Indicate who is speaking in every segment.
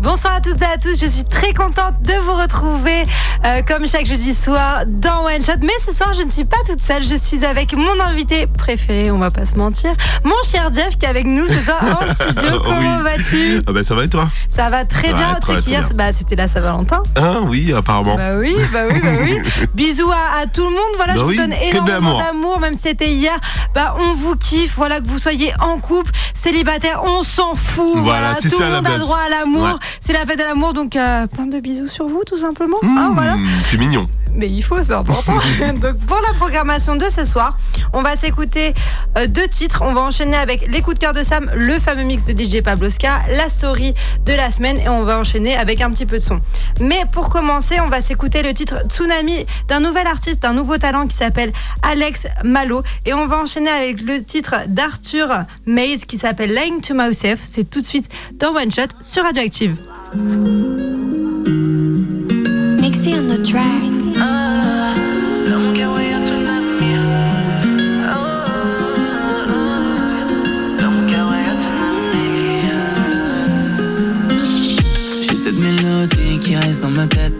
Speaker 1: Bonsoir à toutes et à tous, je suis très contente de vous retrouver euh, comme chaque jeudi soir dans One Shot. Mais ce soir, je ne suis pas toute seule, je suis avec mon invité préféré, on va pas se mentir, mon cher Jeff qui est avec nous ce soir en studio. Comment
Speaker 2: Oui.
Speaker 1: vas-tu?
Speaker 2: Ah bah ça va et toi?
Speaker 1: Ça va très
Speaker 2: Ouais,
Speaker 1: bien.
Speaker 2: très,
Speaker 1: Tu sais
Speaker 2: très
Speaker 1: qu'hier,
Speaker 2: bien.
Speaker 1: bah, c'était la Saint-Valentin.
Speaker 2: Ah oui, apparemment.
Speaker 1: Bah oui, bah oui, bah oui. Bisous à, à tout le monde. Voilà,
Speaker 2: Bah
Speaker 1: je
Speaker 2: oui,
Speaker 1: vous donne énormément d'amour, même si c'était hier. Bah, on vous kiffe. Voilà, que vous soyez en couple, célibataire, on s'en fout.
Speaker 2: Voilà,
Speaker 1: tout le monde a droit à l'amour.
Speaker 2: Ouais.
Speaker 1: C'est la fête de l'amour, donc euh, plein de bisous sur vous, tout simplement. Hein, voilà.
Speaker 2: Mmh, c'est mignon.
Speaker 1: Mais il faut, c'est important. Donc pour la programmation de ce soir, on va s'écouter euh, deux titres. On va enchaîner avec les coups de cœur de Sam, le fameux mix de DJ Pabloska, la story de la semaine et on va enchaîner avec un petit peu de son. Mais pour commencer, on va s'écouter le titre Tsunami d'un nouvel artiste, d'un nouveau talent qui s'appelle Alex Malo et on va enchaîner avec le titre d'Arthur Maze qui s'appelle Lying to Myself. C'est tout de suite dans One Shot sur Radioactive.
Speaker 3: J'ai cette mélodie qui reste dans ma tête.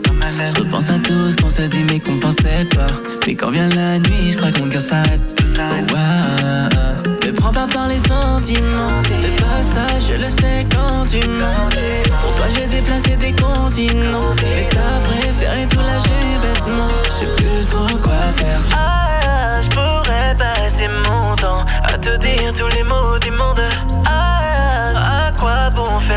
Speaker 3: Je repense à tout ce qu'on s'est dit mais qu'on pensait pas. Mais quand vient la nuit, je crois que mon cœur s'arrête. Oh. Ne prends pas par les sentiments. Fais pas ça,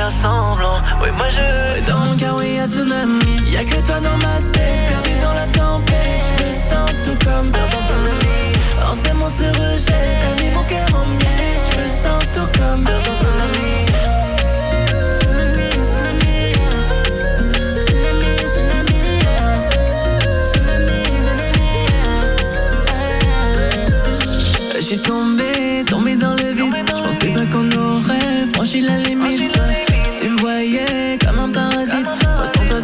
Speaker 3: Oui, moi je. Dans mon cœur, oui, y'a tsunami. Y'a que toi dans ma tête, perdu dans la tempête. Je me sens tout comme personne son ami. En c'est mon se rejette, t'as mis mon cœur en miettes. Je me sens tout comme personne son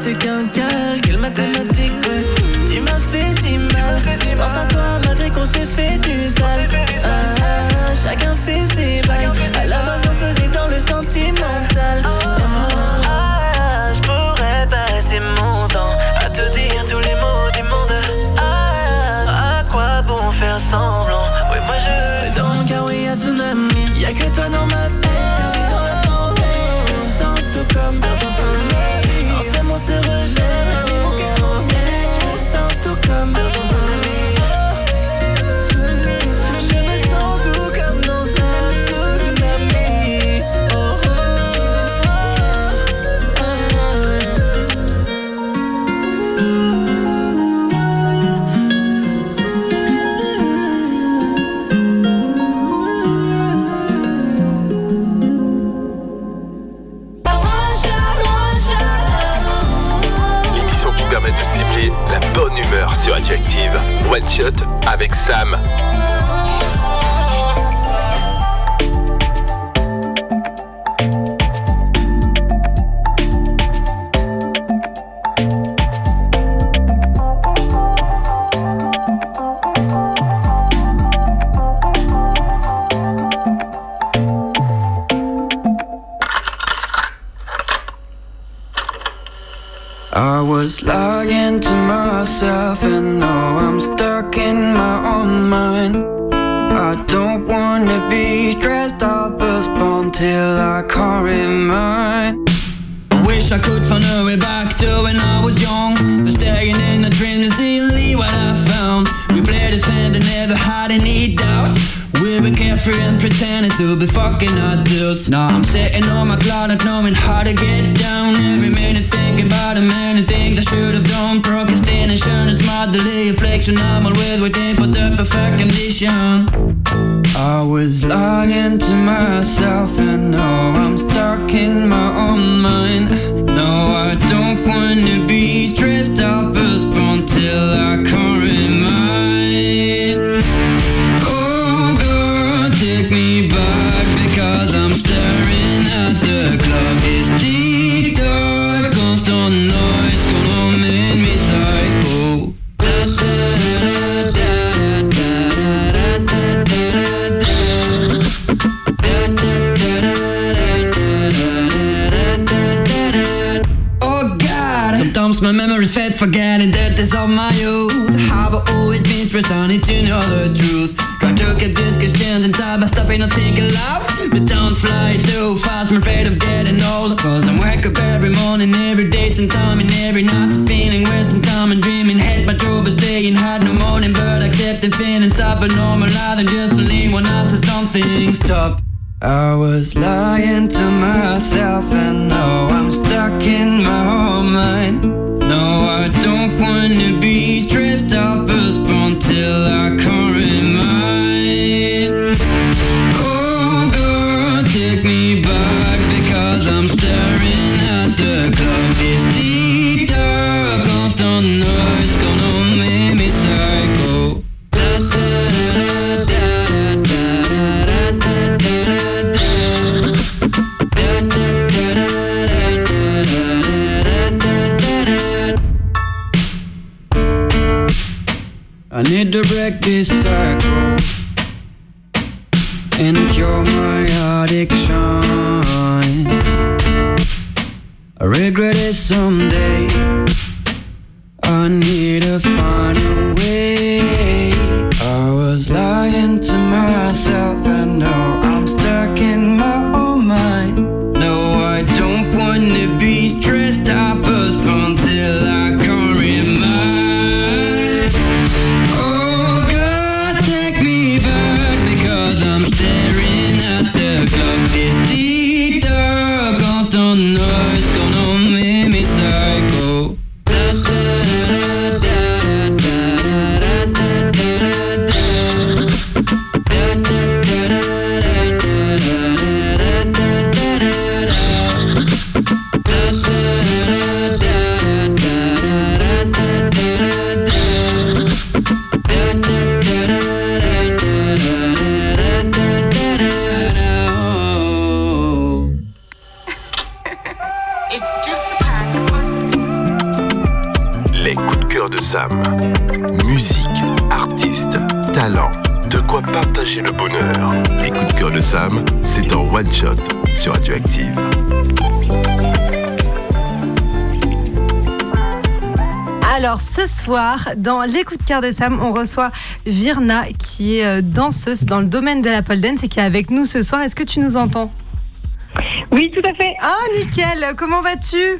Speaker 3: c'est qu'un calcul mathématique. ouais. Tu m'as fait si mal. Je pense à toi malgré qu'on s'est fait du sale. Ah, chacun fait ses bails. À la base on faisait dans le sentimental. Ah, je pourrais passer mon temps à te dire tous les mots du monde. Ah, à quoi bon faire semblant?
Speaker 4: Radioactive. One Shot avec Sam.
Speaker 3: Myself and now I'm stuck in my own mind. I don't wanna be stressed out, but spawn till I can't remind. I wish I could find a way back to when I was young, but staying in the dream is really what I found. We played as friends and never had any doubts. We were carefree and pretending to be fucking adults. Now I'm sitting on my cloud not knowing how to get down. Every minute thinking about the many things I should have done. Procrastination is motherly affliction. I'm always waiting for the perfect condition. I was lying to myself and now I'm stuck in my own mind. No, I don't wanna be stressed out, but until I I'm
Speaker 4: afraid of getting old. Cause I'm wake up every morning, every day, sometime, and every night. Feeling wasting time and dreaming, head my trouble staying hard. No morning, but accepting feelings up and normalizing. Just to leave when I say something stop. I was lying to myself and now I'm stuck in my own mind. No, I don't wanna be stressed out, postponed till I can't Break this cycle and cure my addiction. I regret it someday.
Speaker 5: Musique, artiste, talent. De quoi partager le bonheur. Les coups de cœur de Sam, c'est en one shot sur Radioactive.
Speaker 1: Alors ce soir, dans les coups de cœur de Sam, on reçoit Virna qui est euh, danseuse dans le domaine de la pole dance et qui est avec nous ce soir. Est-ce que tu nous entends?
Speaker 6: Oui, tout à fait.
Speaker 1: Ah nickel, comment vas-tu?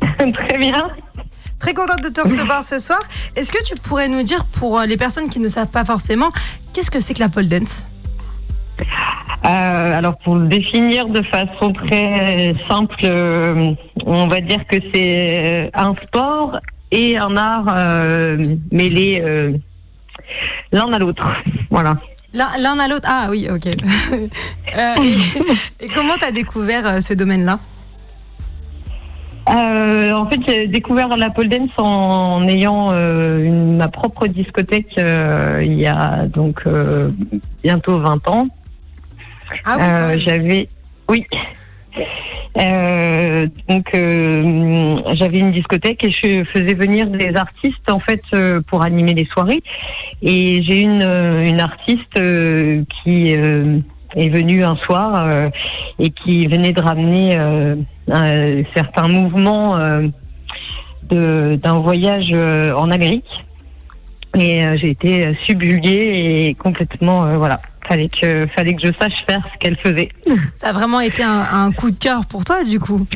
Speaker 6: Très bien.
Speaker 1: Très contente de te recevoir ce soir. Est-ce que tu pourrais nous dire, pour euh, les personnes qui ne savent pas forcément, qu'est-ce que c'est que la pole dance?
Speaker 6: Euh, alors pour le définir de façon très simple, euh, on va dire que c'est un sport et un art euh, mêlés l'un à l'autre. Voilà.
Speaker 1: L'un à l'autre Ah oui, ok. Et, comment tu as découvert ce domaine-là?
Speaker 6: Euh, en fait, j'ai découvert la pole dance en ayant euh, une- ma propre discothèque euh, il y a donc euh, bientôt 20 ans.
Speaker 1: Ah oui,
Speaker 6: Euh, j'avais, oui. Euh, donc euh, j'avais une discothèque et je faisais venir des artistes en fait euh, pour animer les soirées. Et j'ai une une artiste euh, qui euh, est venue un soir euh, et qui venait de ramener euh, un certain mouvement euh, d'un voyage euh, en Amérique. Et j'ai été subjuguée et complètement voilà. Fallait que fallait que je sache faire ce qu'elle faisait.
Speaker 1: Ça a vraiment été un, un coup de cœur pour toi, du coup?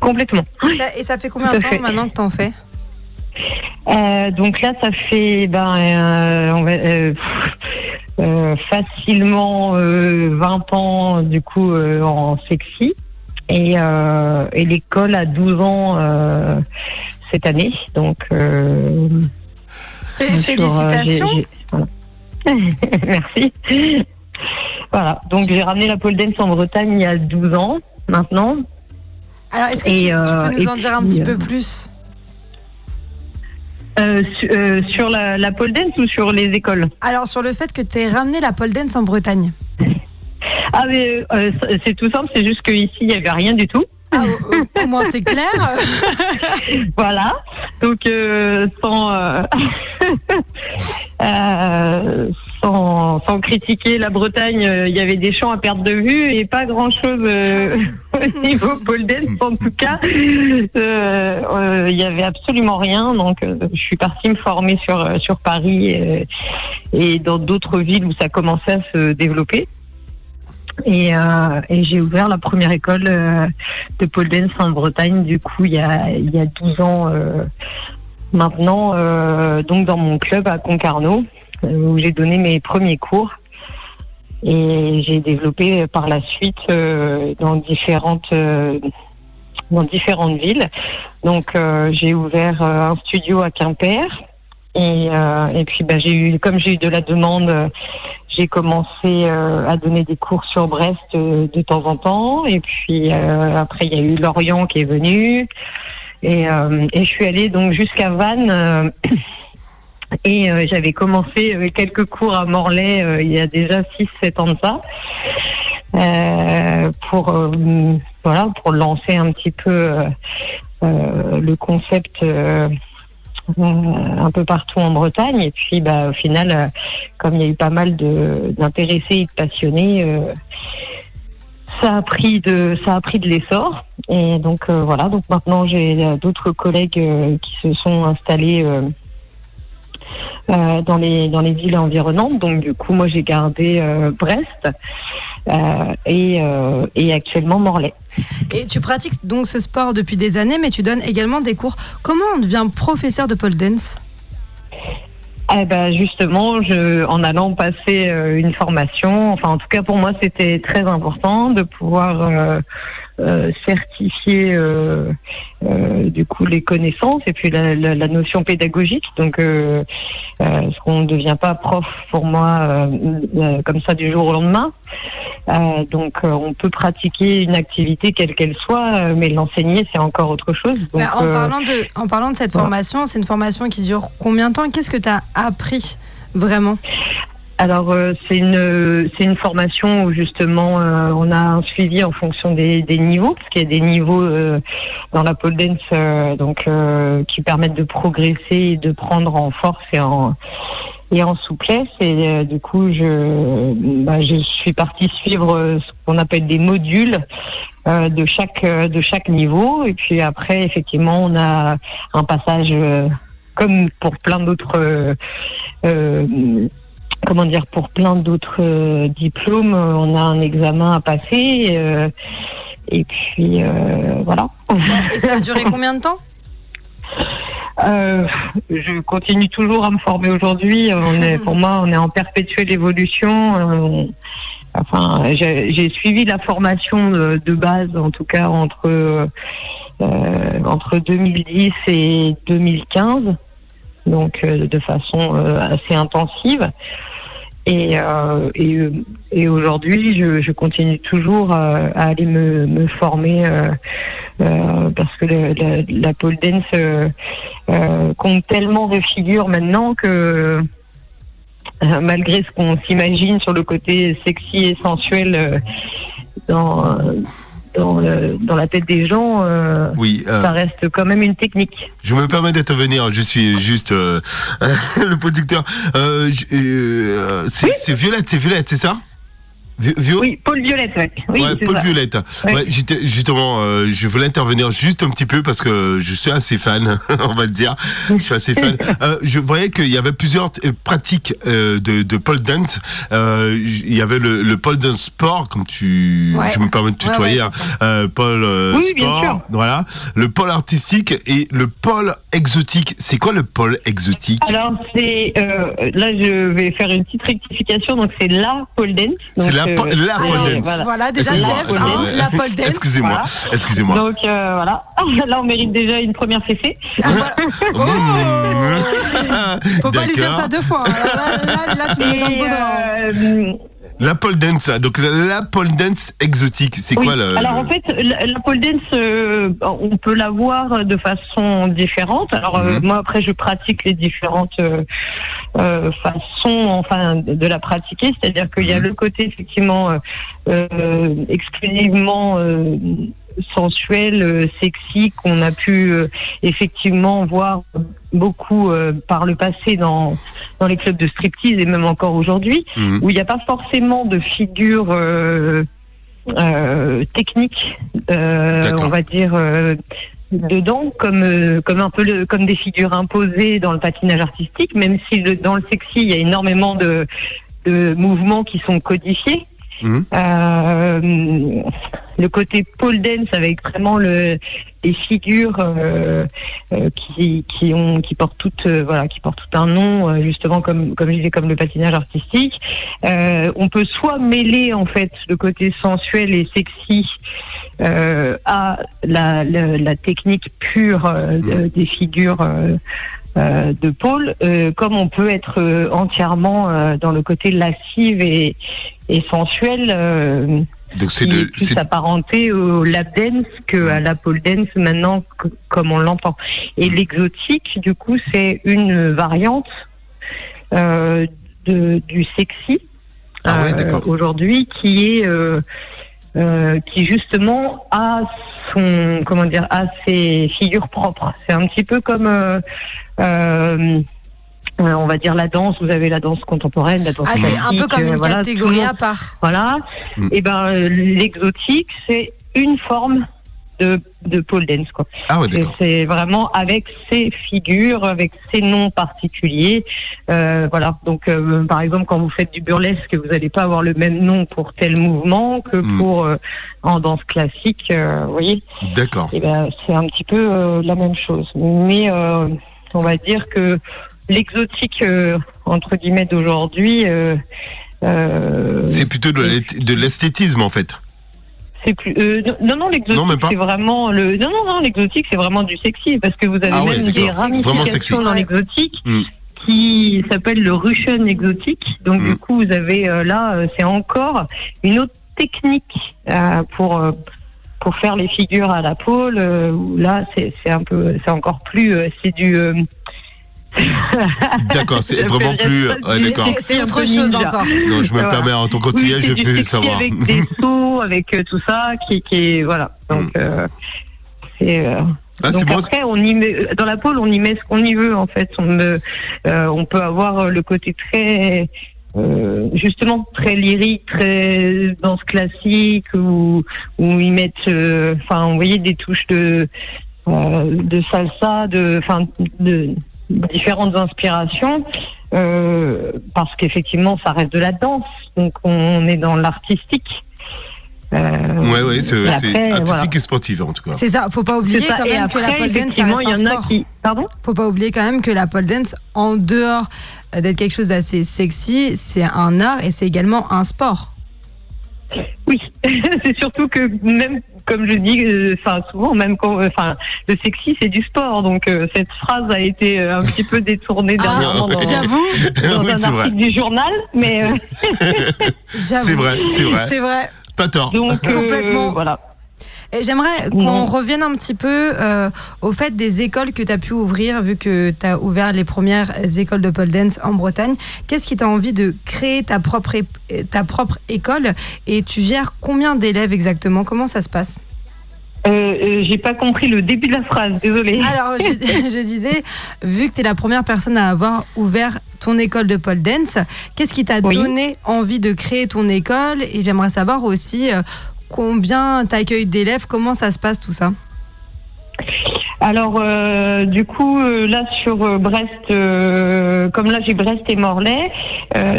Speaker 6: Complètement.
Speaker 1: Ça- et ça fait combien de temps
Speaker 6: fait.
Speaker 1: maintenant que t'en fais?
Speaker 6: Euh, donc là, ça fait ben, euh, on va, euh, pff, euh, facilement euh, 20 ans du coup en sexy et, euh, et l'école a 12 ans euh, cette année. Donc euh, sur,
Speaker 1: Félicitations.
Speaker 6: voilà. Merci. Voilà, donc j'ai ramené la pole dance en Bretagne il y a 12 ans maintenant.
Speaker 1: Alors, est-ce que
Speaker 6: Et,
Speaker 1: tu, tu peux nous en dire un petit
Speaker 6: euh,
Speaker 1: peu plus?
Speaker 6: Euh, su- sur la, la pole dance ou sur les écoles?
Speaker 1: Alors, sur le fait que tu aies ramené la pole dance en Bretagne.
Speaker 6: Ah mais euh, c'est tout simple, c'est juste qu'ici il n'y avait rien du tout.
Speaker 1: Ah, au, moins, c'est clair.
Speaker 6: Voilà. Donc euh, sans euh, sans, sans critiquer la Bretagne, il y avait des champs à perte de vue et pas grand chose au niveau pole dance en tout cas. Il y avait absolument rien, donc je suis partie me former sur sur Paris et dans d'autres villes où ça commençait à se développer. Et, euh, et j'ai ouvert la première école euh, de pole dance en Bretagne, du coup, il y a, il y a 12 ans euh, maintenant, donc dans mon club à Concarneau, où j'ai donné mes premiers cours. Et j'ai développé par la suite dans différentes dans différentes villes. Donc j'ai ouvert un studio à Quimper et, puis bah, j'ai eu comme j'ai eu de la demande, j'ai commencé euh, à donner des cours sur Brest euh, de temps en temps. Et puis euh, après il y a eu Lorient qui est venu et, et je suis allée donc jusqu'à Vannes. et euh, j'avais commencé quelques cours à Morlaix euh, il y a déjà 6-7 ans de ça. Pour voilà pour lancer un petit peu le concept un peu partout en Bretagne. Et puis bah au final euh, comme il y a eu pas mal d'intéressés et de passionnés euh, ça a pris de ça a pris de l'essor. Et donc euh, voilà. Donc maintenant j'ai euh, d'autres collègues euh, qui se sont installés euh, euh, dans les dans les villes environnantes. Donc du coup moi j'ai gardé euh, Brest. euh, et, euh, et actuellement Morlaix.
Speaker 1: Et tu pratiques donc ce sport depuis des années, mais tu donnes également des cours. Comment on devient professeur de pole dance?
Speaker 6: Eh ben justement, je, en allant passer euh, une formation, enfin en tout cas pour moi c'était très important de pouvoir euh, euh, certifier euh, euh, du coup les connaissances et puis la, la- la notion pédagogique. Donc euh, parce qu'on ne devient pas prof pour moi comme ça du jour au lendemain. Donc on peut pratiquer une activité quelle qu'elle soit, mais l'enseigner c'est encore autre chose. Donc,
Speaker 1: Bah, en, parlant de, en parlant de cette
Speaker 6: voilà.
Speaker 1: formation, c'est une formation qui dure combien de temps? Qu'est-ce que tu as appris vraiment?
Speaker 6: Alors euh, c'est une c'est une formation où justement euh, on a un suivi en fonction des, des niveaux parce qu'il y a des niveaux euh, dans la pole dance euh, donc euh, qui permettent de progresser et de prendre en force et en et en souplesse. Et euh, du coup je bah, je suis partie suivre ce qu'on appelle des modules de chaque de chaque niveau. Et puis après effectivement on a un passage comme pour plein d'autres euh, comment dire, pour plein d'autres euh, diplômes, euh, on a un examen à passer. euh, et puis, voilà.
Speaker 1: Et ça a duré combien de temps?
Speaker 6: Euh, je continue toujours à me former aujourd'hui. On est, pour moi, on est en perpétuelle évolution. Euh, on- enfin, j'ai j'ai suivi la formation de, de base, en tout cas entre euh, entre 2010 et 2015, donc euh, de façon euh, assez intensive. Et, euh, aujourd'hui, je, continue toujours à aller me, me former parce que la, la pole dance compte tellement de figures maintenant que malgré ce qu'on s'imagine sur le côté sexy et sensuel dans, dans, le- dans la tête des gens, euh,
Speaker 2: Oui, euh,
Speaker 6: ça reste quand même une technique.
Speaker 2: je me permets d'intervenir, je suis juste euh, le producteur. Euh, euh, c'est c'est Violette, c'est Violette, c'est ça? Vio
Speaker 6: Oui, Paul Violette, ouais. oui.
Speaker 2: ouais, Paul
Speaker 6: ça.
Speaker 2: Violette.
Speaker 6: Ouais.
Speaker 2: Ouais, j'étais- justement, euh, je voulais intervenir juste un petit peu parce que je suis assez fan, on va le dire. Je suis assez fan. Euh, je voyais qu'il y avait plusieurs euh, pratiques euh, de, de pole dance. Il y avait le, le pole dance sport, comme tu, je me permets de tutoyer, hein. pole
Speaker 6: Oui, bien
Speaker 2: sport,
Speaker 6: sûr.
Speaker 2: voilà. Le pole artistique et le pole exotique. C'est quoi le pole exotique?
Speaker 6: Alors, c'est. là, je vais faire une petite rectification. Donc, c'est la pole dance.
Speaker 2: C'est la pole
Speaker 1: Alors,
Speaker 2: dance.
Speaker 6: voilà.
Speaker 1: Voilà, déjà
Speaker 2: Excusez-moi,
Speaker 1: Jeff,
Speaker 6: Pole
Speaker 1: hein, la pole dance.
Speaker 2: Excusez-moi,
Speaker 6: Voilà.
Speaker 2: excusez-moi.
Speaker 6: Donc, euh, voilà. Là, on mérite déjà une première fessée.
Speaker 1: Faut pas lui dire ça deux fois. hein. Là, là, là, tu mets dans le
Speaker 2: La pole dance, donc la, la pole dance exotique, c'est
Speaker 6: Oui.
Speaker 2: quoi le
Speaker 6: Alors
Speaker 2: le-
Speaker 6: en fait, la, la pole dance, euh, on peut la voir de façon différente. Alors euh,
Speaker 2: Mhm.
Speaker 6: moi après, je pratique les différentes euh, euh, façons, enfin, de, la pratiquer. C'est-à-dire qu'il y a
Speaker 2: Mhm.
Speaker 6: le côté effectivement euh, euh, exclusivement euh, sensuel, sexy qu'on a pu euh, effectivement voir beaucoup euh, par le passé dans dans les clubs de striptease et même encore aujourd'hui,
Speaker 2: Mhm.
Speaker 6: où il n'y a pas forcément de figure euh, euh, technique, euh, on va dire. euh, dedans comme euh, comme un peu le, comme des figures imposées dans le patinage artistique même si le- dans le sexy il y a énormément de de mouvements qui sont codifiés
Speaker 2: Mhm.
Speaker 6: euh, le côté pole dance avec vraiment le, les figures euh, euh, qui, qui ont qui portent toutes euh, voilà qui portent tout un nom euh, justement comme comme je disais comme le patinage artistique Euh, on peut soit mêler en fait le côté sensuel et sexy euh, à la, la, la technique pure euh, de- des figures euh, euh, de pôle, euh, comme on peut être euh, entièrement euh, dans le côté lascive et, et sensuel, euh,
Speaker 2: Donc c'est
Speaker 6: plus apparenté au lap dance que à la pole dance maintenant, comme on l'entend. Et l'exotique, du coup, c'est une variante euh, de, du sexy
Speaker 2: Ah ouais,
Speaker 6: euh, aujourd'hui, qui est euh, euh, qui justement a son comment dire a ses figures propres. C'est un petit peu comme euh, euh, euh, on va dire la danse. Vous avez la danse contemporaine, la danse
Speaker 1: Ah, c'est un peu
Speaker 6: classique,
Speaker 1: comme
Speaker 6: euh,
Speaker 1: une
Speaker 6: voilà, tout le
Speaker 1: catégorie
Speaker 6: monde-
Speaker 1: à part.
Speaker 6: voilà.
Speaker 2: Mm.
Speaker 6: Et ben euh, l'exotique, c'est une forme de, de pole dance quoi.
Speaker 2: Ah ouais,
Speaker 6: C'est- vraiment avec ses figures, avec ses noms particuliers. Euh, voilà. Donc, euh, par exemple, quand vous faites du burlesque, vous n'allez pas avoir le même nom pour tel mouvement que
Speaker 2: Mm.
Speaker 6: pour euh, en danse classique. euh, vous voyez.
Speaker 2: D'accord.
Speaker 6: Et ben, c'est un petit peu la même chose. Mais on va dire que l'exotique entre guillemets d'aujourd'hui.
Speaker 2: C'est plutôt de l'esthétisme en fait.
Speaker 6: C'est plus euh, non non l'exotique c'est vraiment le non non non l'exotique c'est vraiment du sexy parce que vous avez
Speaker 2: Ah ouais,
Speaker 6: même
Speaker 2: d'accord.
Speaker 6: des ramifications dans
Speaker 1: Ouais.
Speaker 6: l'exotique
Speaker 2: Mm.
Speaker 6: qui s'appelle le Russian exotique donc du coup vous avez euh, là euh, c'est encore une autre technique euh, pour pour faire les figures à la pôle euh, là c'est c'est un peu c'est encore plus euh, c'est du euh,
Speaker 2: D'accord, c'est vraiment plus. ouais,
Speaker 1: c'est- autre chose
Speaker 6: ninja.
Speaker 1: encore.
Speaker 2: Non, je me
Speaker 6: Voilà.
Speaker 2: permets en ton quotidien,
Speaker 6: Oui,
Speaker 2: je peux savoir.
Speaker 6: avec des sauts avec euh, tout ça qui qui est voilà donc euh, c'est euh,
Speaker 2: Ah, bon.
Speaker 6: après, on y met, dans la pôle, on y met ce qu'on y veut en fait. On, euh, on peut avoir euh, le côté très, euh, justement très lyrique, très danse classique, où, où ils mettent, euh, enfin, vous voyez des touches de, euh, de salsa, de, enfin, de différentes inspirations. euh, parce qu'effectivement, ça reste de la danse, donc on est dans l'artistique. Euh,
Speaker 2: Ouais, ouais, c'est
Speaker 6: après,
Speaker 2: artistique
Speaker 6: voilà.
Speaker 2: et sportif en tout cas.
Speaker 1: C'est ça, faut pas oublier quand même que la
Speaker 6: après,
Speaker 1: pole dance, ça reste
Speaker 6: il y
Speaker 1: un
Speaker 6: en a
Speaker 1: sport.
Speaker 6: qui. Pardon
Speaker 1: Faut pas oublier quand même que la pole dance, en dehors d'être quelque chose d'assez sexy, c'est un art et c'est également un sport.
Speaker 6: Oui, c'est surtout que même comme je dis, euh, enfin souvent même quand, euh, enfin le sexy c'est du sport, donc euh, cette phrase a été euh, un petit peu détournée dernièrement dans,
Speaker 1: Ah, J'avoue,
Speaker 6: dans
Speaker 2: oui,
Speaker 6: un
Speaker 2: vrai.
Speaker 6: article du journal, mais euh,
Speaker 1: j'avoue.
Speaker 2: C'est vrai, c'est vrai.
Speaker 1: C'est vrai.
Speaker 2: Pas tort.
Speaker 6: donc euh,
Speaker 1: Complètement.
Speaker 6: voilà.
Speaker 1: J'aimerais qu'on revienne un petit peu euh, au fait des écoles que tu as pu ouvrir, vu que tu as ouvert les premières écoles de pole dance en Bretagne. Qu'est-ce qui t'a envie de créer ta propre, ta propre école et tu gères combien d'élèves exactement? Comment ça se passe?
Speaker 6: Euh, euh, J'ai pas compris le début de la phrase, désolée.
Speaker 1: Alors, je, je disais, vu que tu es la première personne à avoir ouvert ton école de pole dance, qu'est-ce qui t'a
Speaker 6: Oui.
Speaker 1: donné envie de créer ton école? Et j'aimerais savoir aussi euh, combien tu accueilles d'élèves, comment ça se passe tout ça?
Speaker 6: Alors, euh, du coup, euh, là sur euh, Brest, comme là j'ai Brest et Morlaix,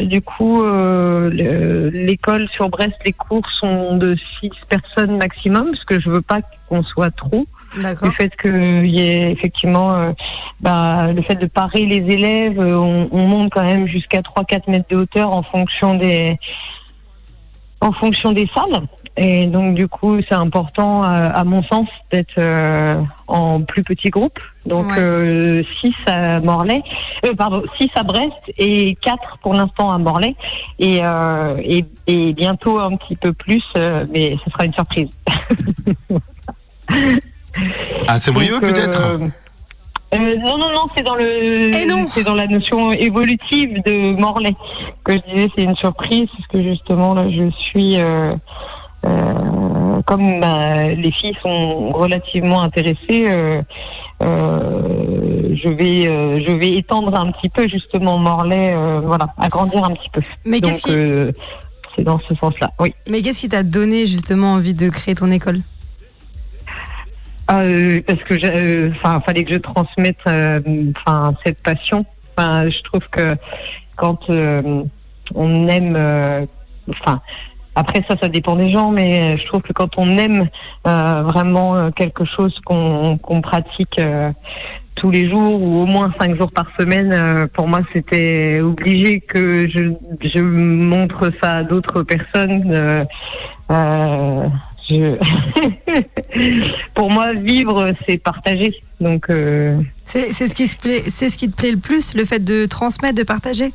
Speaker 6: du coup, le- l'école sur Brest, les cours sont de six personnes maximum, parce que je veux pas qu'on soit trop. Du fait qu'il y ait effectivement, bah, le fait de parer les élèves, on, on monte quand même jusqu'à 3-4 mètres de hauteur en fonction des, en fonction des salles. Et donc du coup, c'est important, euh, à mon sens, d'être euh, en plus petit groupe. Donc
Speaker 1: Ouais.
Speaker 6: 6 à Morlaix, euh, pardon, 6 à Brest et 4 pour l'instant à Morlaix. Et, euh, et, et bientôt un petit peu plus, euh, mais ce sera une surprise.
Speaker 2: Ah, c'est
Speaker 6: Donc,
Speaker 2: peut-être?
Speaker 6: euh, euh, non, non, non, c'est dans le,
Speaker 1: Eh non.
Speaker 6: c'est dans la notion évolutive de Morlaix que je disais, c'est une surprise parce que justement là, je suis, euh, euh, comme bah, les filles sont relativement intéressées, euh, euh, je vais, je vais étendre un petit peu justement Morlaix, voilà, agrandir un petit peu.
Speaker 1: Mais qu'est-ce qui,
Speaker 6: c'est dans ce sens-là. Oui.
Speaker 1: mais qu'est-ce qui t'a donné justement envie de créer ton école?
Speaker 6: Parce que, enfin, fallait que je transmette, enfin, cette passion. Enfin, je trouve que quand on aime, enfin, après ça, ça dépend des gens, mais je trouve que quand on aime euh, vraiment euh, quelque chose qu'on pratique euh, tous les jours ou au moins cinq jours par semaine, euh, pour moi, c'était obligé que je, montre ça à d'autres personnes. euh, euh, pour moi, vivre, c'est partager. Donc, euh,
Speaker 1: c'est ce qui se plaît, c'est ce qui te plaît le plus, le fait de transmettre, de partager?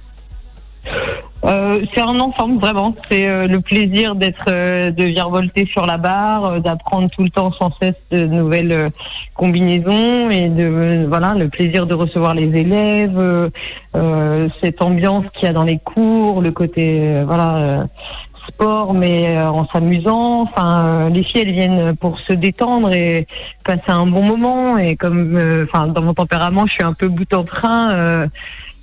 Speaker 6: Euh, c'est un ensemble vraiment. C'est euh, le plaisir d'être, euh, de virevolter sur la barre, euh, d'apprendre tout le temps sans cesse de nouvelles euh, combinaisons et de euh, voilà le plaisir de recevoir les élèves, cette ambiance qu'il y a dans les cours, le côté voilà sport mais en s'amusant. Enfin, les filles elles viennent pour se détendre et passer un bon moment et comme enfin dans mon tempérament je suis un peu bout en train.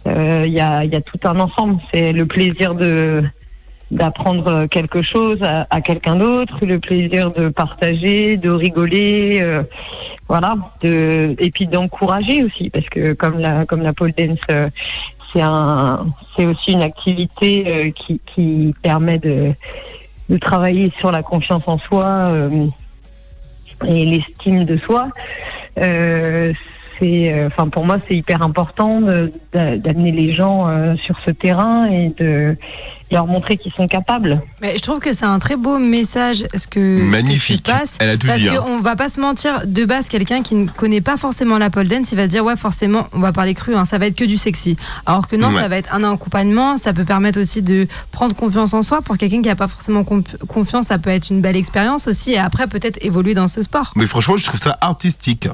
Speaker 6: Euh, euh, Il y, a, il y a tout un ensemble. C'est le plaisir de d'apprendre quelque chose à, à quelqu'un d'autre, le plaisir de partager, de rigoler, euh, voilà, de, et puis d'encourager aussi, parce que comme la comme la pole dance, euh, c'est un c'est aussi une activité euh, qui qui permet de de travailler sur la confiance en soi euh, et l'estime de soi. Euh, c'est, euh, enfin pour moi, c'est hyper important d'amener les gens euh, sur ce terrain et de leur montrer qu'ils sont capables.
Speaker 1: Mais je trouve que c'est un très beau message ce que ce que
Speaker 2: Magnifique.
Speaker 1: tu passes.
Speaker 2: Elle a tout
Speaker 1: Parce
Speaker 2: dit. hein.
Speaker 1: qu'on va pas se mentir, de base, quelqu'un qui ne connaît pas forcément la pole dance, il va se dire, ouais, forcément, on va parler cru, hein, ça va être que du sexy. Alors que non,
Speaker 2: Ouais.
Speaker 1: ça va être un accompagnement, ça peut permettre aussi de prendre confiance en soi. Pour quelqu'un qui n'a pas forcément comp- confiance, ça peut être une belle expérience aussi, et après, peut-être évoluer dans ce sport.
Speaker 2: Mais franchement, je trouve ça artistique.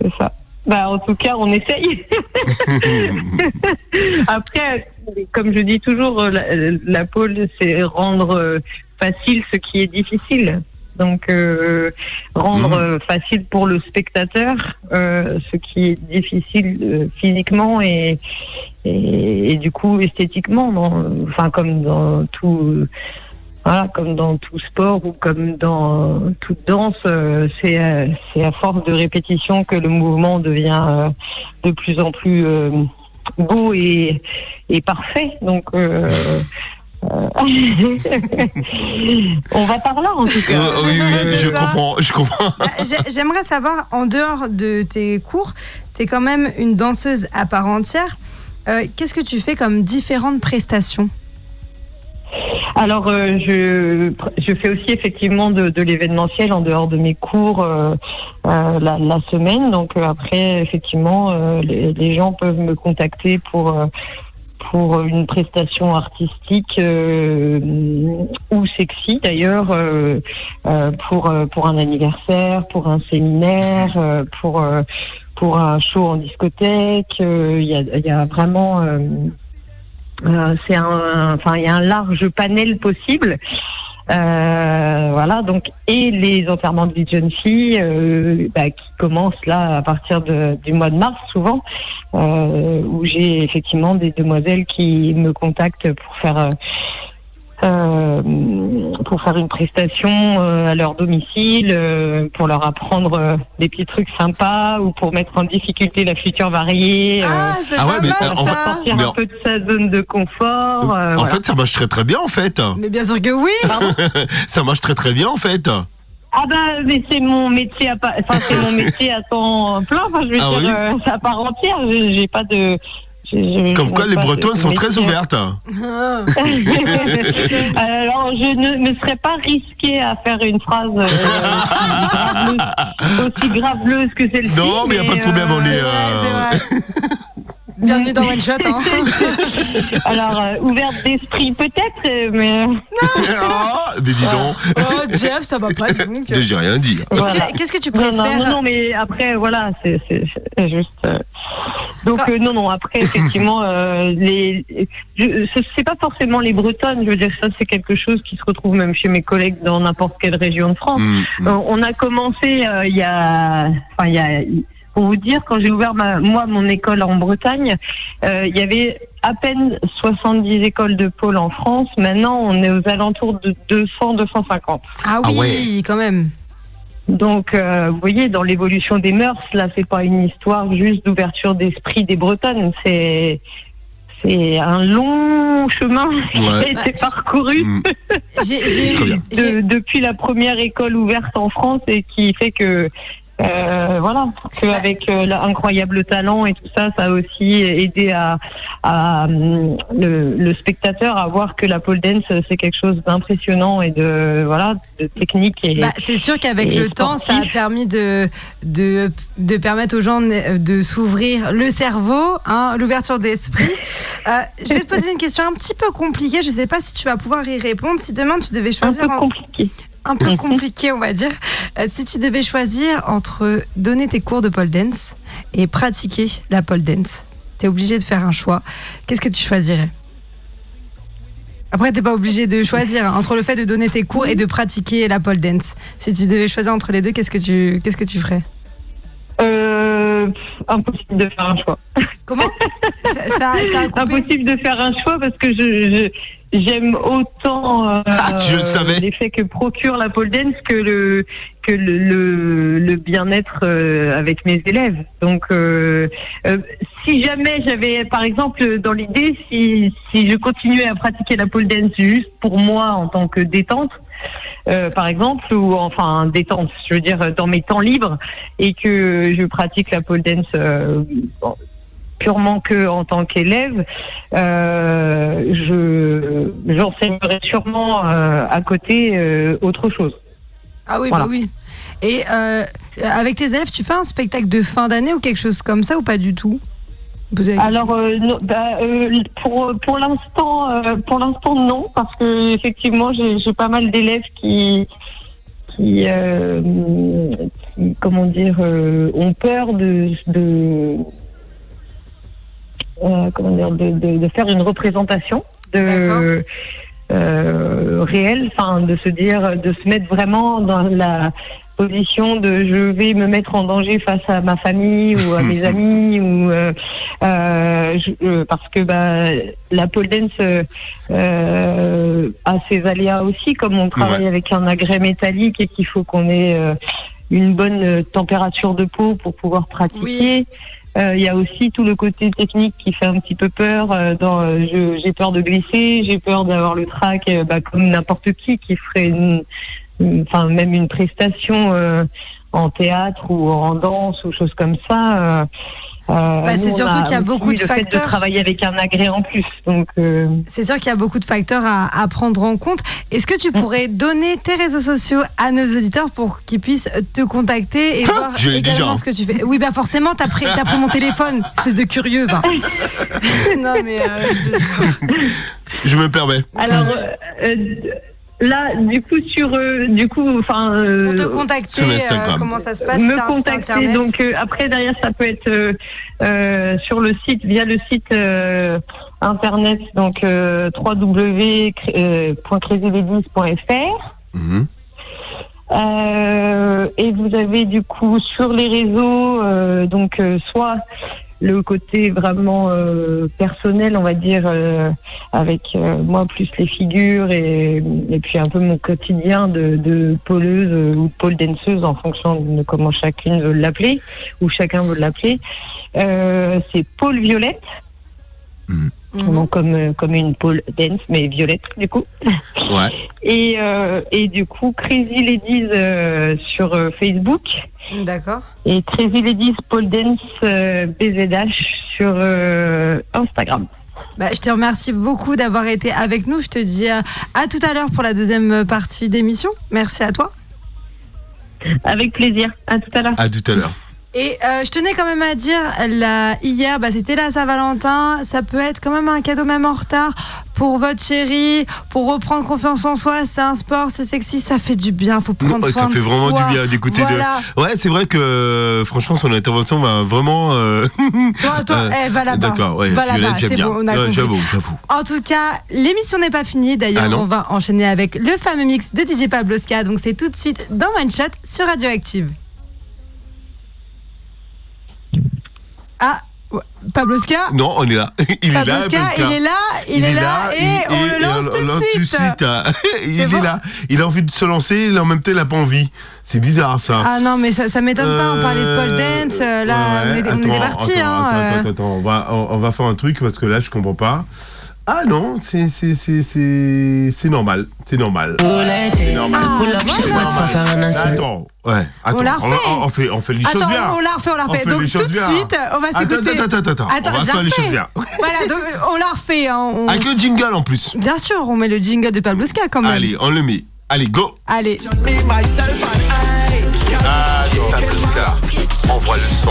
Speaker 6: C'est ça. Bah, en tout cas, on essaye. Après, comme je dis toujours, la, la pole, c'est rendre euh, facile ce qui est difficile. Donc, euh, rendre
Speaker 2: Mhm.
Speaker 6: euh, facile pour le spectateur euh, ce qui est difficile euh, physiquement et, et, et du coup esthétiquement. dans- enfin, comme dans tout. Voilà, comme dans tout sport ou comme dans toute danse, euh, c'est euh, c'est à force de répétition que le mouvement devient euh, de plus en plus euh, beau et, et parfait. Donc, euh, euh, on va par là en tout cas.
Speaker 2: Euh, oui, oui,
Speaker 1: C'est
Speaker 2: je comprends, je comprends.
Speaker 1: Bah, j'ai- J'aimerais savoir, en dehors de tes cours, tu es quand même une danseuse à part entière. Euh, Qu'est-ce que tu fais comme différentes prestations?
Speaker 6: Alors, euh, je, je fais aussi effectivement de, l'événementiel en dehors de mes cours euh, euh, la, la semaine. Donc après, effectivement, les, gens peuvent me contacter pour pour une prestation artistique ou sexy d'ailleurs, pour pour un anniversaire, pour un séminaire, pour pour un show en discothèque. Il y, a, vraiment c'est un, enfin, il y a un large panel possible. Euh, voilà, donc et les enterrements de vie jeunes filles euh, bah, qui commencent là à partir de, du mois de mars souvent, euh, où j'ai effectivement des demoiselles qui me contactent pour faire euh, euh, pour faire une prestation euh, à leur domicile, euh, pour leur apprendre euh, des petits trucs sympas ou pour mettre en difficulté la future variée. euh,
Speaker 1: Ah, c'est
Speaker 2: ah ouais,
Speaker 1: pas
Speaker 2: mais,
Speaker 1: mal
Speaker 2: euh, en
Speaker 1: ça
Speaker 6: sortir
Speaker 2: Mais
Speaker 6: un
Speaker 2: en-
Speaker 6: peu de sa zone de confort. euh,
Speaker 2: en
Speaker 6: voilà.
Speaker 2: fait, ça marche très très bien en fait.
Speaker 1: Mais bien sûr que oui
Speaker 2: ça marche très très bien en fait.
Speaker 6: Ah bah mais c'est mon métier à pas, enfin c'est mon métier à temps plein. Enfin je veux
Speaker 2: Ah
Speaker 6: dire
Speaker 2: oui
Speaker 6: euh, à part entière. J'ai pas de. Je
Speaker 2: Comme quoi, les Bretonnes sont très ouvertes.
Speaker 1: Ah.
Speaker 6: Alors je ne me serais pas risquée à faire une phrase euh, aussi, graveleuse, aussi graveleuse que celle-ci.
Speaker 2: Non, mais y a pas de problème, on est, euh,
Speaker 1: c'est vrai. Bienvenue dans One Shot. Hein.
Speaker 6: Alors euh, ouverte d'esprit peut-être, euh, mais
Speaker 2: Ah, mais dis donc,
Speaker 1: Oh, Jeff, ça va pas donc.
Speaker 2: j'ai rien dit.
Speaker 6: voilà.
Speaker 1: Qu'est-ce que tu
Speaker 6: Non,
Speaker 1: préfères
Speaker 6: non, non, non, mais après, voilà, c'est juste. euh, Donc,
Speaker 1: Quand-
Speaker 6: euh, non, non, après, effectivement, euh, les, c'est pas forcément les Bretonnes, je veux dire, ça, c'est quelque chose qui se retrouve même chez mes collègues dans n'importe quelle région de France.
Speaker 2: Mm, mm.
Speaker 6: Euh, on a commencé euh, il y a, enfin, il y a, pour vous dire, quand j'ai ouvert ma, moi mon école en Bretagne, euh, il y avait à peine 70 écoles de pôle en France. Maintenant, on est aux alentours de 200, 250.
Speaker 1: Ah
Speaker 2: Ah
Speaker 1: oui,
Speaker 2: ouais.
Speaker 1: quand même.
Speaker 6: Donc, euh, vous voyez, dans l'évolution des mœurs, là, c'est pas une histoire juste d'ouverture d'esprit des Bretonnes. C'est c'est un long chemin qui a été parcouru
Speaker 2: Mm.
Speaker 6: De- depuis la première école ouverte en France et qui fait que euh, voilà qu'avec euh, l'incroyable talent et tout ça, ça a aussi aidé à, à, hum, le, le spectateur à voir que la pole dance c'est quelque chose d'impressionnant et de voilà de technique et
Speaker 1: Bah, c'est sûr qu'avec le temps, ça a permis de, de, de permettre aux gens de, s'ouvrir le cerveau, hein, l'ouverture d'esprit. Euh, je vais te poser une question un petit peu compliquée. Je ne sais pas si tu vas pouvoir y répondre. Si demain tu devais
Speaker 6: un
Speaker 1: choisir
Speaker 6: peu
Speaker 1: en-
Speaker 6: compliqué.
Speaker 1: Un peu compliqué, on va dire. Euh, si tu devais choisir entre donner tes cours de pole dance et pratiquer la pole dance, tu es obligé de faire un choix. Qu'est-ce que tu choisirais? Après, t'es pas obligé de choisir hein, entre le fait de donner tes cours et de pratiquer la pole dance. Si tu devais choisir entre les deux, qu'est-ce que tu, qu'est-ce que tu ferais?
Speaker 6: Euh, pff, impossible de faire un choix.
Speaker 1: Comment ça, ça, ça a coupé
Speaker 6: Impossible de faire un choix parce que je, je- j'aime autant euh,
Speaker 2: Ah,
Speaker 6: l'effet que procure la pole dance que le que le, le, le bien-être euh, avec mes élèves. Donc, euh, euh, si jamais j'avais, par exemple, dans l'idée, si si je continuais à pratiquer la pole dance juste pour moi en tant que détente. Euh, par exemple, ou enfin détente, je veux dire dans mes temps libres, et que je pratique la pole dance euh, bon, purement que en tant qu'élève, euh, je j'enseignerai sûrement à côté autre chose.
Speaker 1: Ah oui,
Speaker 6: Voilà.
Speaker 1: bah oui. Et avec tes élèves, tu fais un spectacle de fin d'année ou quelque chose comme ça ou pas du tout? La question.
Speaker 6: Alors euh, non, bah, euh, pour pour l'instant euh, pour l'instant non parce que effectivement j'ai pas mal d'élèves qui qui, euh, qui, comment dire euh, ont peur de de euh, comment dire de, de, de faire une représentation de réelle enfin de se dire de se mettre vraiment dans la position de je vais me mettre en danger face à ma famille ou à mes amis ou euh, euh, je- euh, parce que bah, la pole dance euh, euh, a ses aléas aussi comme on travaille
Speaker 2: Ouais.
Speaker 6: avec un agrès métallique et qu'il faut qu'on ait euh, une bonne température de peau pour pouvoir pratiquer. Euh, Il y a aussi tout le côté technique qui fait un petit peu peur. euh, dans, euh, j'ai peur de glisser, j'ai peur d'avoir le trac, bah, comme n'importe qui qui ferait une- enfin même une prestation euh, en théâtre ou en danse ou choses comme ça. euh, euh,
Speaker 1: Bah, c'est surtout qu'il y a beaucoup de
Speaker 6: le fait
Speaker 1: facteurs.
Speaker 6: de travailler avec un agrès en plus. Donc euh,
Speaker 1: C'est sûr qu'il y a beaucoup de facteurs à, à prendre en compte. Est-ce que tu
Speaker 6: Mm.
Speaker 1: pourrais donner tes réseaux sociaux à nos auditeurs pour qu'ils puissent te contacter et voir
Speaker 2: je l'ai
Speaker 1: également
Speaker 2: déjà, hein.
Speaker 1: ce que tu fais? Oui, bah forcément, t'as pris, pris mon téléphone, espèce de curieux. va. non, mais euh, je-
Speaker 2: Je me permets.
Speaker 6: alors euh, euh, là, du coup sur, euh, du coup, enfin. euh,
Speaker 1: pour te contacter,
Speaker 2: sur Instagram.
Speaker 1: euh, comment ça se passe
Speaker 6: me
Speaker 1: T'as un site
Speaker 6: contacter.
Speaker 1: internet
Speaker 6: Donc euh, après derrière ça peut être euh, euh, sur le site via le site euh, internet donc euh, www.crazyledis.fr
Speaker 2: Mhm.
Speaker 6: euh, et vous avez du coup sur les réseaux euh, donc euh, soit le côté vraiment euh, personnel on va dire euh, avec euh, moi plus les figures et, et puis un peu mon quotidien de, de poleuse euh, ou de pole danseuse en fonction de comment chacune veut l'appeler ou chacun veut l'appeler. Euh, c'est Paul Violette.
Speaker 1: Mhm.
Speaker 6: donc comme comme une pole dance mais violette du coup.
Speaker 2: Ouais.
Speaker 6: et, euh, et du coup, Crazy Ladies euh, sur euh, Facebook
Speaker 1: D'accord.
Speaker 6: et Crazy Ladies Pole Dance euh, BZH sur euh, Instagram.
Speaker 1: Bah, je te remercie beaucoup d'avoir été avec nous. Je te dis euh, à tout à l'heure pour la deuxième partie d'émission. Merci à toi.
Speaker 6: Avec plaisir. À tout à l'heure.
Speaker 2: À tout à l'heure.
Speaker 1: Et euh, je tenais quand même à dire, là, hier, bah, c'était la Saint-Valentin. Ça peut être quand même un cadeau même en retard pour votre chérie, pour reprendre confiance en soi. C'est un sport, c'est sexy, ça fait du bien. Faut prendre
Speaker 2: Ouais,
Speaker 1: soin
Speaker 2: ça fait
Speaker 1: de
Speaker 2: vraiment
Speaker 1: soi.
Speaker 2: du bien d'écouter
Speaker 1: Voilà.
Speaker 2: de. Ouais, c'est vrai que euh, franchement son intervention m'a vraiment. euh,
Speaker 1: Toi, toi,
Speaker 2: euh,
Speaker 1: eh, va là-bas.
Speaker 2: D'accord, ouais,
Speaker 1: Va
Speaker 2: Violette, j'aime
Speaker 1: c'est
Speaker 2: bien.
Speaker 1: bon, on a
Speaker 2: Ouais, j'avoue, j'avoue.
Speaker 1: En tout cas, l'émission n'est pas finie. D'ailleurs,
Speaker 2: Ah
Speaker 1: on va enchaîner avec le fameux mix de DJ Pabloska. Donc, c'est tout de suite dans One Shot sur Radioactive. Ah, Pabloska
Speaker 2: Non, on est là. Il est là.
Speaker 1: Pabloska, il est là, il, est là, et, on le lance tout de suite.
Speaker 2: hein. il est
Speaker 1: bon
Speaker 2: là. Il a envie de se lancer, et en même temps, il n'a pas envie. C'est bizarre, ça.
Speaker 1: Ah non, mais ça, ça m'étonne pas, on parlait de pole
Speaker 2: Euh,
Speaker 1: dance, euh, là,
Speaker 2: ouais,
Speaker 1: on est, on
Speaker 2: attends,
Speaker 1: est parti.
Speaker 2: attends,
Speaker 1: hein,
Speaker 2: attends,
Speaker 1: euh.
Speaker 2: attends, attends, on va, on, on va faire un truc parce que là, je comprends pas. Ah non, c'est c'est c'est c'est c'est normal, c'est normal. Normal. Attends, ouais, attends,
Speaker 1: la
Speaker 2: va-
Speaker 1: refait.
Speaker 2: on, fait, on fait les choses bien.
Speaker 1: on la refait, on la refait.
Speaker 2: fait
Speaker 1: Donc tout de suite, on va s'écouter.
Speaker 2: Attends, attends, attends,
Speaker 1: Attends,
Speaker 2: on va
Speaker 1: je la
Speaker 2: faire les choses bien.
Speaker 1: Voilà, donc on la refait. hein, on-
Speaker 2: Avec le jingle en plus.
Speaker 1: Bien sûr, on met le jingle de Pabloska quand même.
Speaker 2: Allez, on le met. Allez, go.
Speaker 1: Allez.
Speaker 5: Ah, Pabloska, envoie le son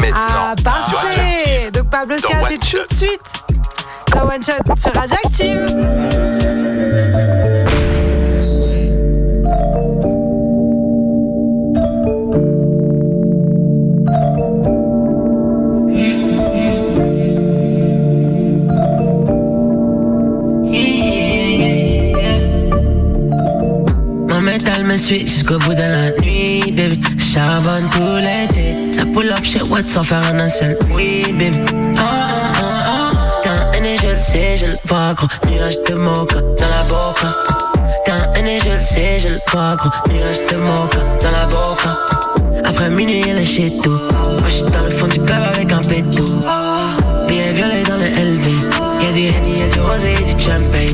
Speaker 5: maintenant.
Speaker 1: Ah, parfait Donc Pabloska,
Speaker 5: Dans
Speaker 1: c'est tout de suite dans One Shot sur Radioactive.
Speaker 7: Mon métal me suit jusqu'au bout de la nuit, baby. Charbonne tout l'été. La pull up chez Watt sans faire un seul oui, baby. Ah, ah, sais, je le vois, gros. Nuage de mocha dans la boca. T'es un et je le sais, je le vois, gros. Nuage de mocha dans la boca. Après minuit, elle est chez tout. Moi, j'suis dans le fond du club avec un pétou. Billet violet dans le LV. Y'a du Henny, y'a du rosé, y'a du champagne.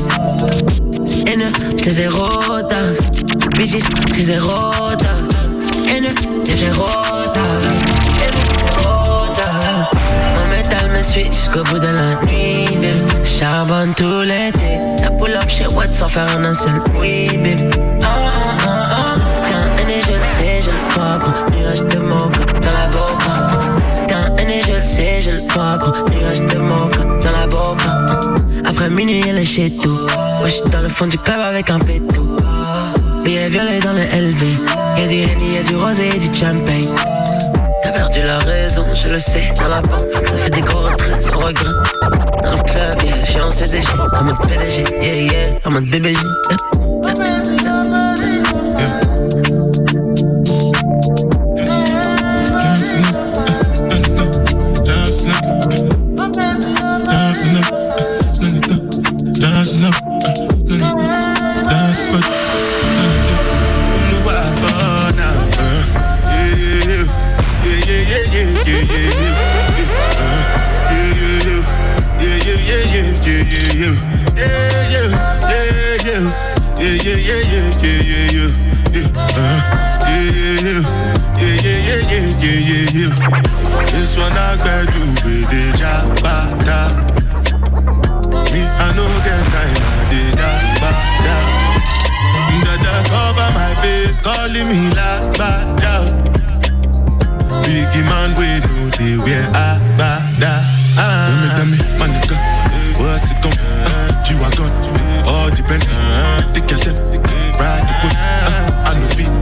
Speaker 7: Haineux, j'les ai rota Bitches, j'les ai rota Haineux, j'les ai rota métal me suit jusqu'au bout de la nuit, baby Charbonne tout l'été La pull up chez Watt sans faire un seul oui, T'es un je le sais, je le crois, gros Nuage de mocha dans la boca T'es un haineux, je le sais, je le crois, gros Nuage de mocha dans la boca après minuit, elle est chez tout. Moi, dans le fond du club avec un pétou. Billet violet dans le LV. Y'a du Henny, y'a du rosé, y'a du champagne. Perdu la raison, je le sais. Dans la banque, ça fait des gros retraits sans regret. Dans le club, yeah, j'suis en CDG. En mode PDG, yeah, yeah. En mode BBG. yeah.
Speaker 8: Me like bada. Biggie man, we know they wear abada. Tell me, tell me, my nigga, what's it gon' uh, G-Wagon, all depend them, ride the uh, I know feet,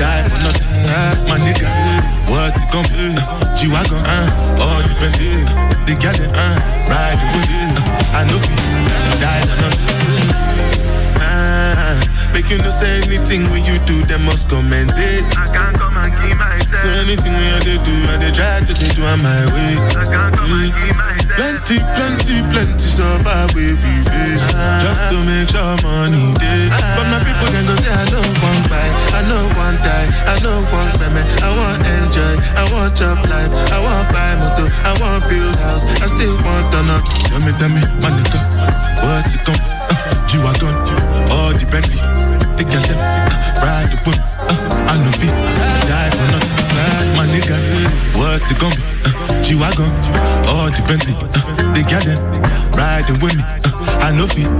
Speaker 8: die for nothing. My nigga, what's it gon' be? Uh, G-Wagon, uh, all depend uh, ride the uh, I know feet, you no say anything when you do, they must commend it. I can't come and keep myself. So anything when you do, I they try to they do on my way. I can't come and mm. keep myself. Plenty, plenty, plenty suffer we we face. Uh-huh. Just to make sure money day. Uh-huh. But my people then go say I know one buy, I know one die, I know one payment. I want enjoy, I want job life, I want buy motor, I want build house, I still want to know. Tell me, tell me, my nigga, what's it gon' uh, G-Wagon, all the Bentley, the girl them, uh, ride the whip, uh, I know feet, die for nothing, my nigga, what's it gon' be, uh, G-Wagon, all the Bentley, uh, the girl them, riding with me, uh, I know feet,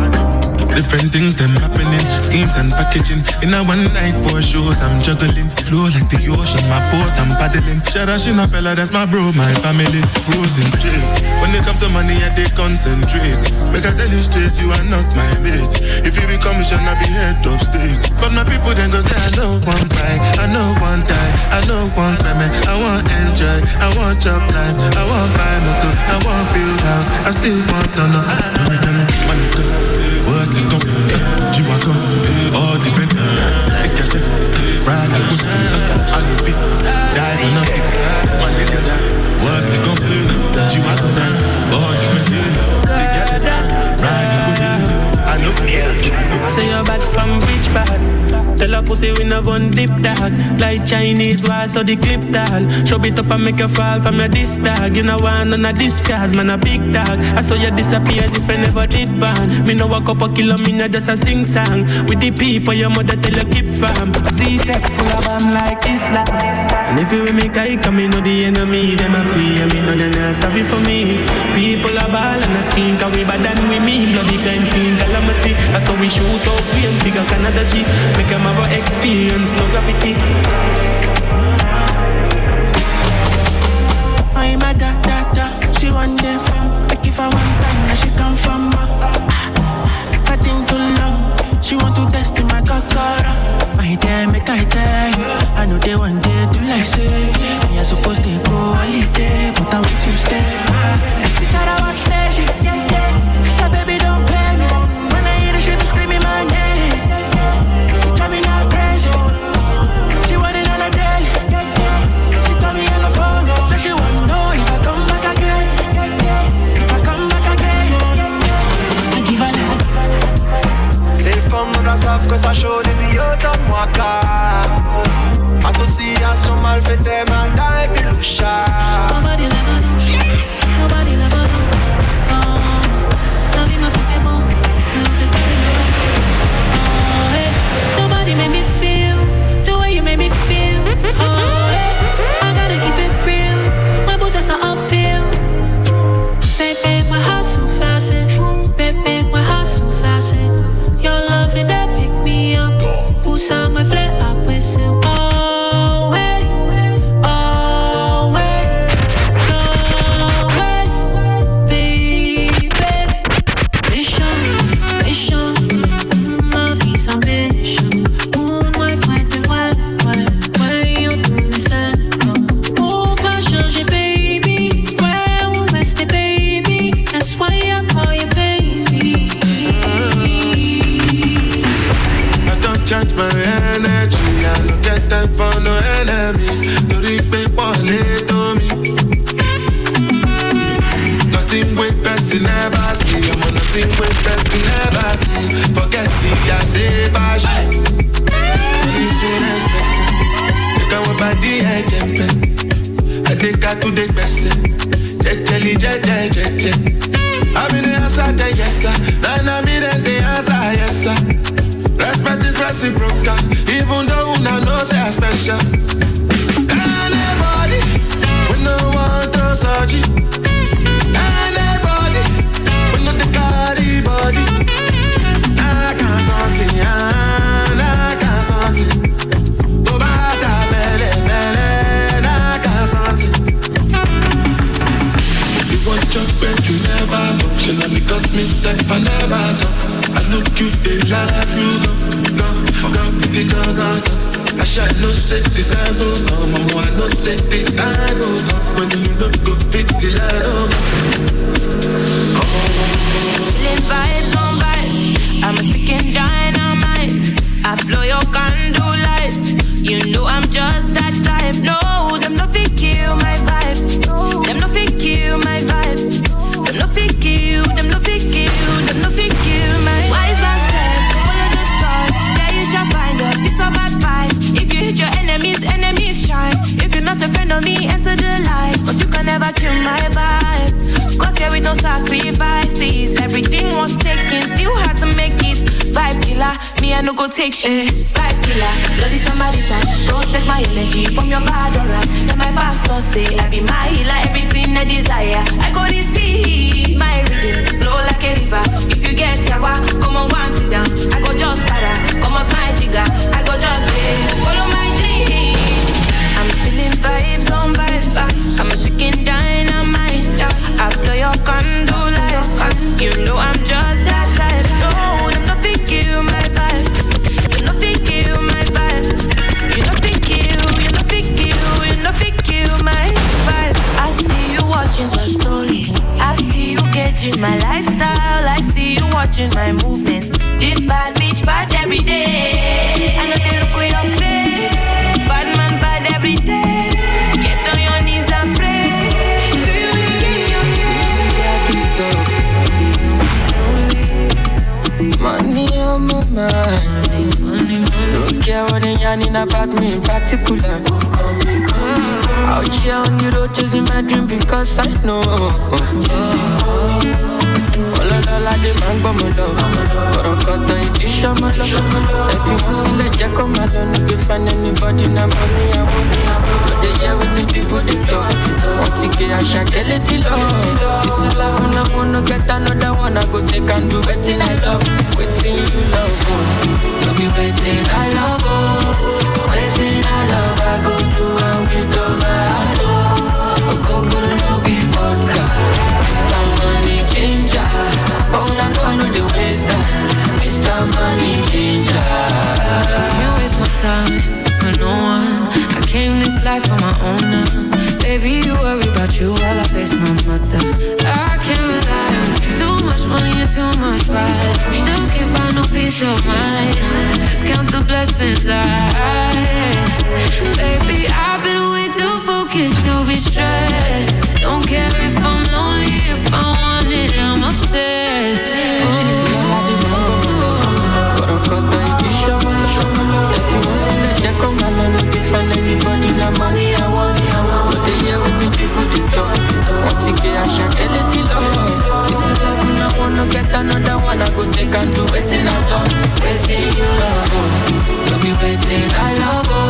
Speaker 8: different things them happening, schemes and packaging, in a one night for shows I'm juggling, flow like the ocean, my boat I'm paddling, out Shinapella, that's my bro, my family, frozen trace, when it comes to money I they concentrate, make I tell you straight, you are not my mate, if you become a I be head of state, but my people then go say I know one buy, I know one die, I know one payment, I want enjoy, I want job life, I want buy motor, I want build house, I still want to know, me, my nigga, sit up, you are come, all the bed, take your step, ride the good, I go fit, die for nothing, one day, what's it come, you are come, all the bed, take your step, ride the good, I know,
Speaker 9: say you're back from Beach Bad
Speaker 8: be,
Speaker 9: a gun dip dog. Like Chinese wall, so the clip tall. Show it up and make you fall from your disc dog. You know one on a discard, man a big dog. I saw you disappear as if I never did ban. Me no walk up a kilo, me no just a sing song. With the people your mother tell you keep fam. Z-Tech full of them like Islam. And if you make a come, me know the enemy, them a pray, and me know they not sorry for me. People are ball and a skin, cause we bad than we me. Bloody crime scene, calamity. That's how we shoot up, we and figure Canada G. Make them have a experience, no gravity.
Speaker 10: I'm a da da da. She want them from. Like if I want time, now she come from. Uh, I think too long. She want to test in my kakara. My damn, make I you. I know they want day to like say. Me I supposed to go holiday, but I want to stay. She thought I was lazy. She said, baby, don't play me. When I hear the shit, screaming my name. Drive me not crazy. She want it on a daily. She call me the phone. Say she want to know if I come back again. If I come back again. I give her that.
Speaker 11: C'est les femmes dans savent que ça Association
Speaker 8: malfaitée me I
Speaker 12: no go
Speaker 10: take shit. Vibe killer, bloody time. Don't take my energy from your bad aura. Then my pastor say I be my healer, everything I desire. I go to see my rhythm flow like a river. If you get yawa, come on, one sit down. I go just para, come on my jigger. I go just play, follow my dream. I'm feeling vibes on vibes. I'm a ticking dynamite. Blow your candle light. You know I'm just gauging my lifestyle. I see you watching my movements. This bad bitch bad every day. I know they look with your face. Bad man bad every day. Get on your knees and pray.
Speaker 13: Money on my mind. Don't care Everybody yarning about me in particular. Mm. Out here on the road chasing my dream because I know. Ọlọ́lọ́lá dé máa ń gbọ́ mọ́ lọ. Ọ̀rọ̀ kọ̀tàn ìdí ṣọ́mọ́ lọ. Ẹ fi wọ́n sílẹ̀ jẹ́ kó máa lọ. No dey find anybody na money I want. No dey hear wetin people dey talk. Wọ́n ti gé àṣà kẹ́lẹ́ tí lọ. Is life and I wanna get another one. I go take and do wetin I love. Wetin you love. oh.
Speaker 14: Be waiting, I love oh. Waiting, I love, I go do and with all my heart oh. Okokoro no. Mr. Money Ginger. Oh, I I know the waste. Mr. Money Ginger. Can't waste my time for no one. I came this life on my own now. Baby, you worry about you while I face my mother too much pride. Still can't find no peace of mind. Just count the blessings I. Baby, I've been way too focused to be stressed. Don't care if I'm lonely, if I want it, I'm obsessed.
Speaker 13: Oh. I'm I want. But people talk. Get a shot, wanna get another one. I go take and do oh. wetin I love.
Speaker 14: Waiting, you love, oh. No be waiting, I love, oh.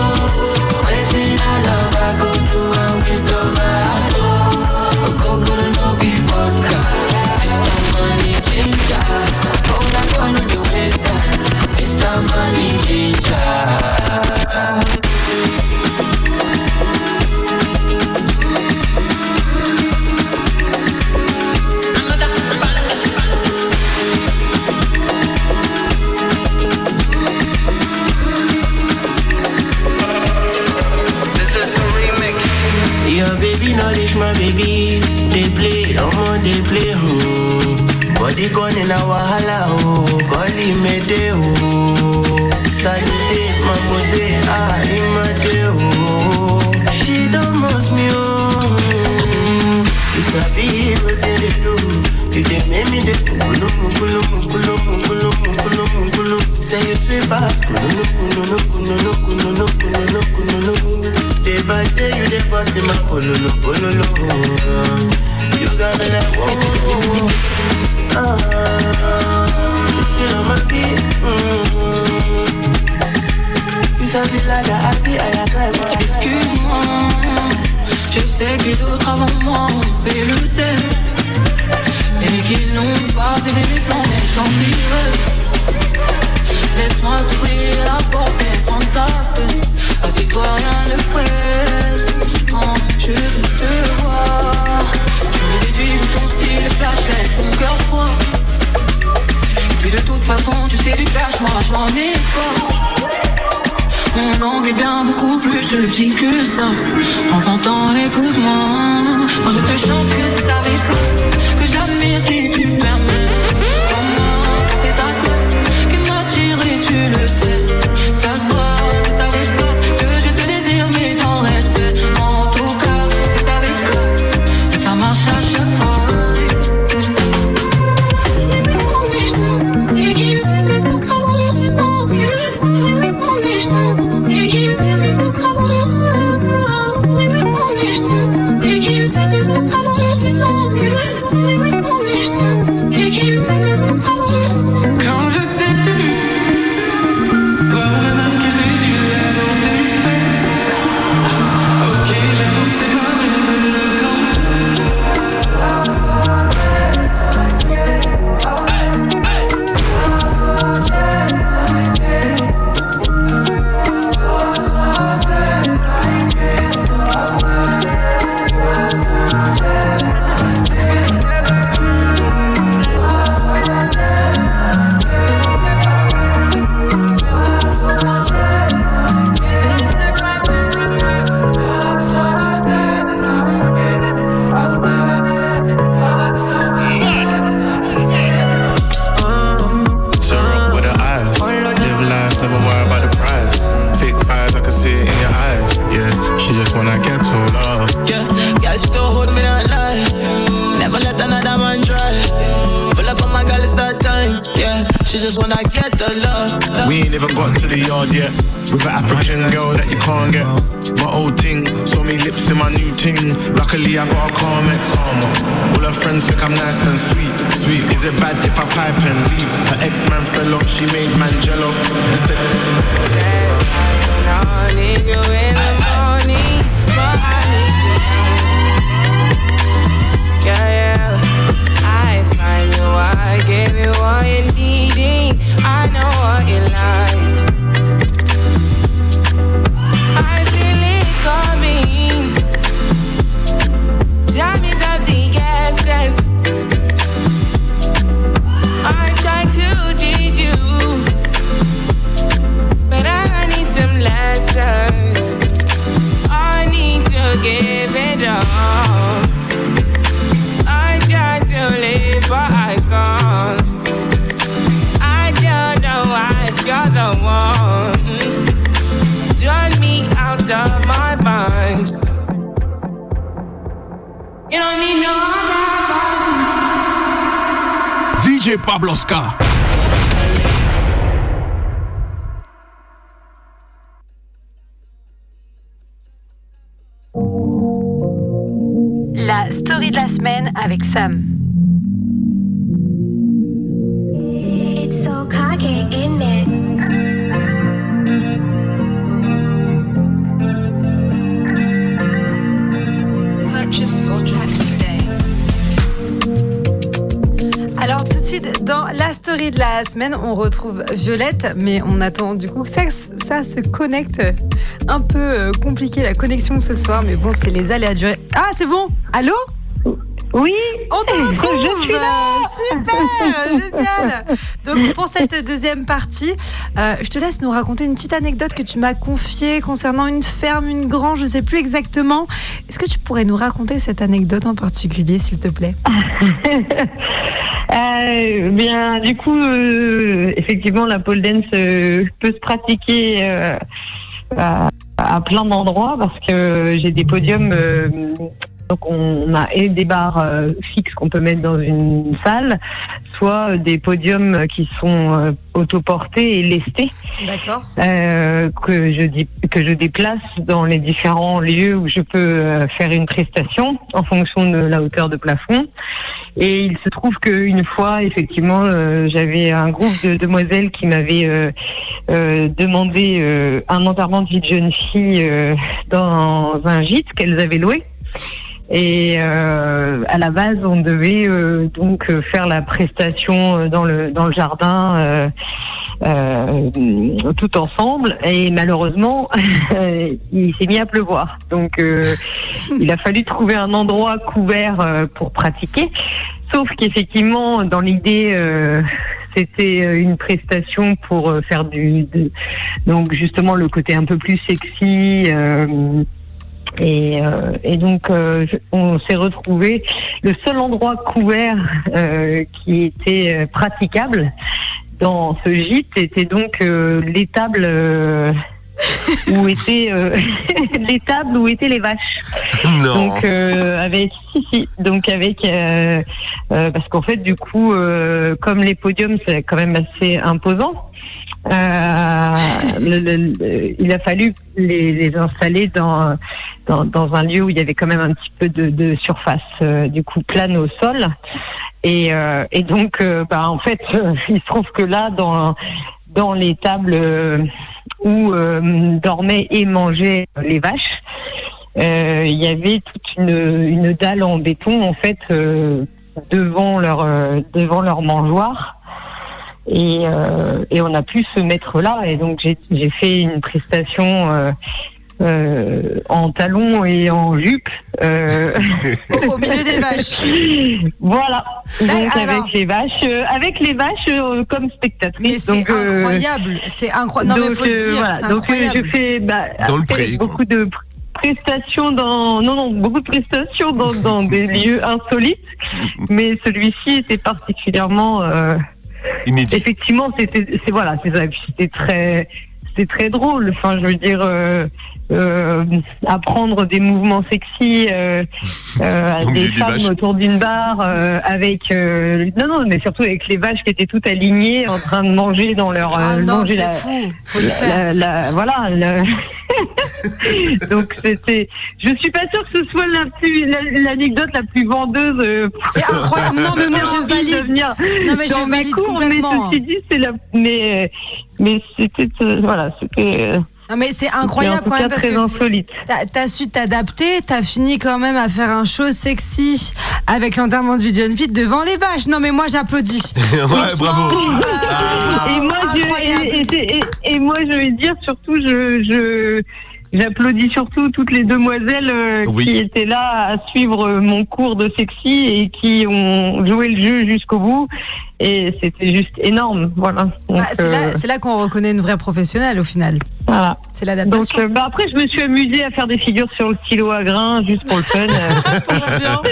Speaker 14: Waiting, I love, I go do and with all my heart, oh. Okokoro no be vodka. Mr. Money Ginger. Know I know the waste time. Mr. Money Ginger.
Speaker 3: Play, I'm they play. Hmm. Body gone in a wahala. Oh, Golly mede. Oh, salute, mamose. Ah, imade. Oh, she don't must me. Oh, Hmm. you sabi what they do. You they make me the mukulu mukulu mukulu mukulu mukulu mukulu. Say you sweet bass. Kulu kulu kulu kulu kulu kulu kulu. Day by day you dey boss in my pololo pololo. You got me like whoa. Ah, you feel on my beat. Mm. You sabi ladder I a climb.
Speaker 14: Excuse-moi, je sais que tu sais du cash, moi j'en ai pas mon angle est bien beaucoup plus subtil que ça. Prends ton temps, écoute-moi. Moi je te chante que c'est avec toi que j'admire si tu permets.
Speaker 15: Got to yet. With an African girl that you can't get. My old ting, saw me lips in my new ting. Luckily, I got a calm ex. All her friends think I'm nice and sweet. Sweet. Is it bad if I pipe and leave? Her ex man fell off, she made man jello. And said,
Speaker 13: I need you in the morning, but I need you. Yeah, yeah. I find you, I gave you all you needing. I know what you like. Coming. Time is of the essence. I try to teach you. But I need some lessons. I need to give it up.
Speaker 16: DJ Pablo
Speaker 1: de la semaine, on retrouve Violette, mais on attend du coup que ça, ça se connecte. Un peu euh, compliqué la connexion ce soir, mais bon, c'est les aléas du. Ah, c'est bon Allô?
Speaker 6: Oui
Speaker 1: On te retrouve
Speaker 6: Je suis là
Speaker 1: Super Génial Donc pour cette deuxième partie, euh, je te laisse nous raconter une petite anecdote que tu m'as confiée concernant une ferme, une grange, je sais plus exactement. Est-ce que tu pourrais nous raconter cette anecdote en particulier, s'il te plaît?
Speaker 6: Euh, bien, du coup, euh, effectivement, la pole dance peut se pratiquer à, à plein d'endroits parce que j'ai des podiums. Euh, donc, on a et des barres euh, fixes qu'on peut mettre dans une salle, soit des podiums qui sont euh, autoportés et lestés
Speaker 1: D'accord.
Speaker 6: euh, que je dis que je déplace dans les différents lieux où je peux euh, faire une prestation en fonction de la hauteur de plafond. Et il se trouve qu'une fois, effectivement, euh, j'avais un groupe de demoiselles qui m'avaient euh, euh, demandé euh, un enterrement de vie de jeune fille euh, dans un gîte qu'elles avaient loué. Et euh, à la base, on devait euh, donc euh, faire la prestation dans le dans le jardin euh, euh, tout ensemble. Et malheureusement, il s'est mis à pleuvoir. Donc, euh, il a fallu trouver un endroit couvert euh, pour pratiquer. Sauf qu'effectivement, dans l'idée, euh, c'était une prestation pour faire du, de- donc justement le côté un peu plus sexy. Et, euh, et donc, euh, je- on s'est retrouvé le seul endroit couvert euh, qui était praticable dans ce gîte était donc euh, l'étable euh, où étaient euh, l'étable où étaient les vaches.
Speaker 2: Non.
Speaker 6: Donc euh, avec si si donc avec euh, euh, parce qu'en fait du coup euh, comme les podiums c'est quand même assez imposant. euh, le- le- le- il a fallu les, les installer dans, dans un lieu où il y avait quand même un petit peu de, surface euh, du coup plane au sol. Et euh, donc euh, bah en fait il se trouve que là dans dans les tables euh, où dormaient et mangeaient les vaches il y avait toute une, une dalle en béton en fait devant leur devant leur mangeoire. Et, et on a pu se mettre là. Et donc j'ai fait une prestation euh, en talons et en jupe euh,
Speaker 1: Au milieu des vaches.
Speaker 6: voilà donc
Speaker 1: alors-
Speaker 6: avec les vaches euh, avec les vaches euh, comme spectatrice
Speaker 1: Mais c'est
Speaker 6: donc, euh,
Speaker 1: incroyable. C'est incroyable. Non, mais
Speaker 6: donc,
Speaker 1: faut le
Speaker 6: euh,
Speaker 1: dire.
Speaker 6: voilà.
Speaker 1: c'est
Speaker 6: Donc, euh,
Speaker 1: incroyable.
Speaker 6: je fais bah,
Speaker 2: Dans le pré,
Speaker 6: beaucoup de pr- prestations dans non non beaucoup de prestations dans, dans des lieux insolites, mais celui-ci était particulièrement euh,
Speaker 2: Inédit.
Speaker 6: effectivement c'était c'est voilà C'était très c'est très drôle. Enfin, je veux dire, euh, euh, apprendre des mouvements sexy euh, euh, à des femmes autour d'une barre, euh, avec euh, non, non, mais surtout avec les vaches qui étaient toutes alignées, en train de manger dans leur
Speaker 1: Ah
Speaker 6: euh,
Speaker 1: non,
Speaker 6: manger
Speaker 1: c'est
Speaker 6: la,
Speaker 1: fou. Faut le
Speaker 6: la-
Speaker 1: faire.
Speaker 6: la- la- voilà. la- Donc c'était. Je suis pas sûre que ce soit la plus- la- l'anecdote la, plus vendeuse. euh,
Speaker 1: C'est incroyable. Non, mais moi, je
Speaker 6: de
Speaker 1: valide.
Speaker 6: venir
Speaker 1: Non, mais je valide
Speaker 6: cours,
Speaker 1: complètement.
Speaker 6: Mais ceci dit, c'est la. Mais mais c'était euh, voilà, c'était.
Speaker 1: Non mais c'est incroyable
Speaker 6: en tout
Speaker 1: quand
Speaker 6: cas
Speaker 1: même parce
Speaker 6: très
Speaker 1: que
Speaker 6: insolite.
Speaker 1: t'as as su t'adapter, t'as fini quand même à faire un show sexy avec l'enterrement de jeune fille devant les vaches. Non mais moi j'applaudis.
Speaker 2: ouais, bravo.
Speaker 6: et moi, je, et, et- et- et moi, je vais dire surtout, je, je, j'applaudis surtout toutes les demoiselles euh,
Speaker 2: Oui.
Speaker 6: qui étaient là à suivre euh, mon cours de sexy et qui ont joué le jeu jusqu'au bout. Et c'était juste énorme, voilà. Donc,
Speaker 1: Ah, c'est là,
Speaker 6: euh,
Speaker 1: c'est là qu'on reconnaît une vraie professionnelle au final.
Speaker 6: voilà.
Speaker 1: C'est
Speaker 6: Donc,
Speaker 1: l'adaptation.
Speaker 6: euh, bah, après, je me suis amusée à faire des figures sur le stylo à grain, juste pour le fun.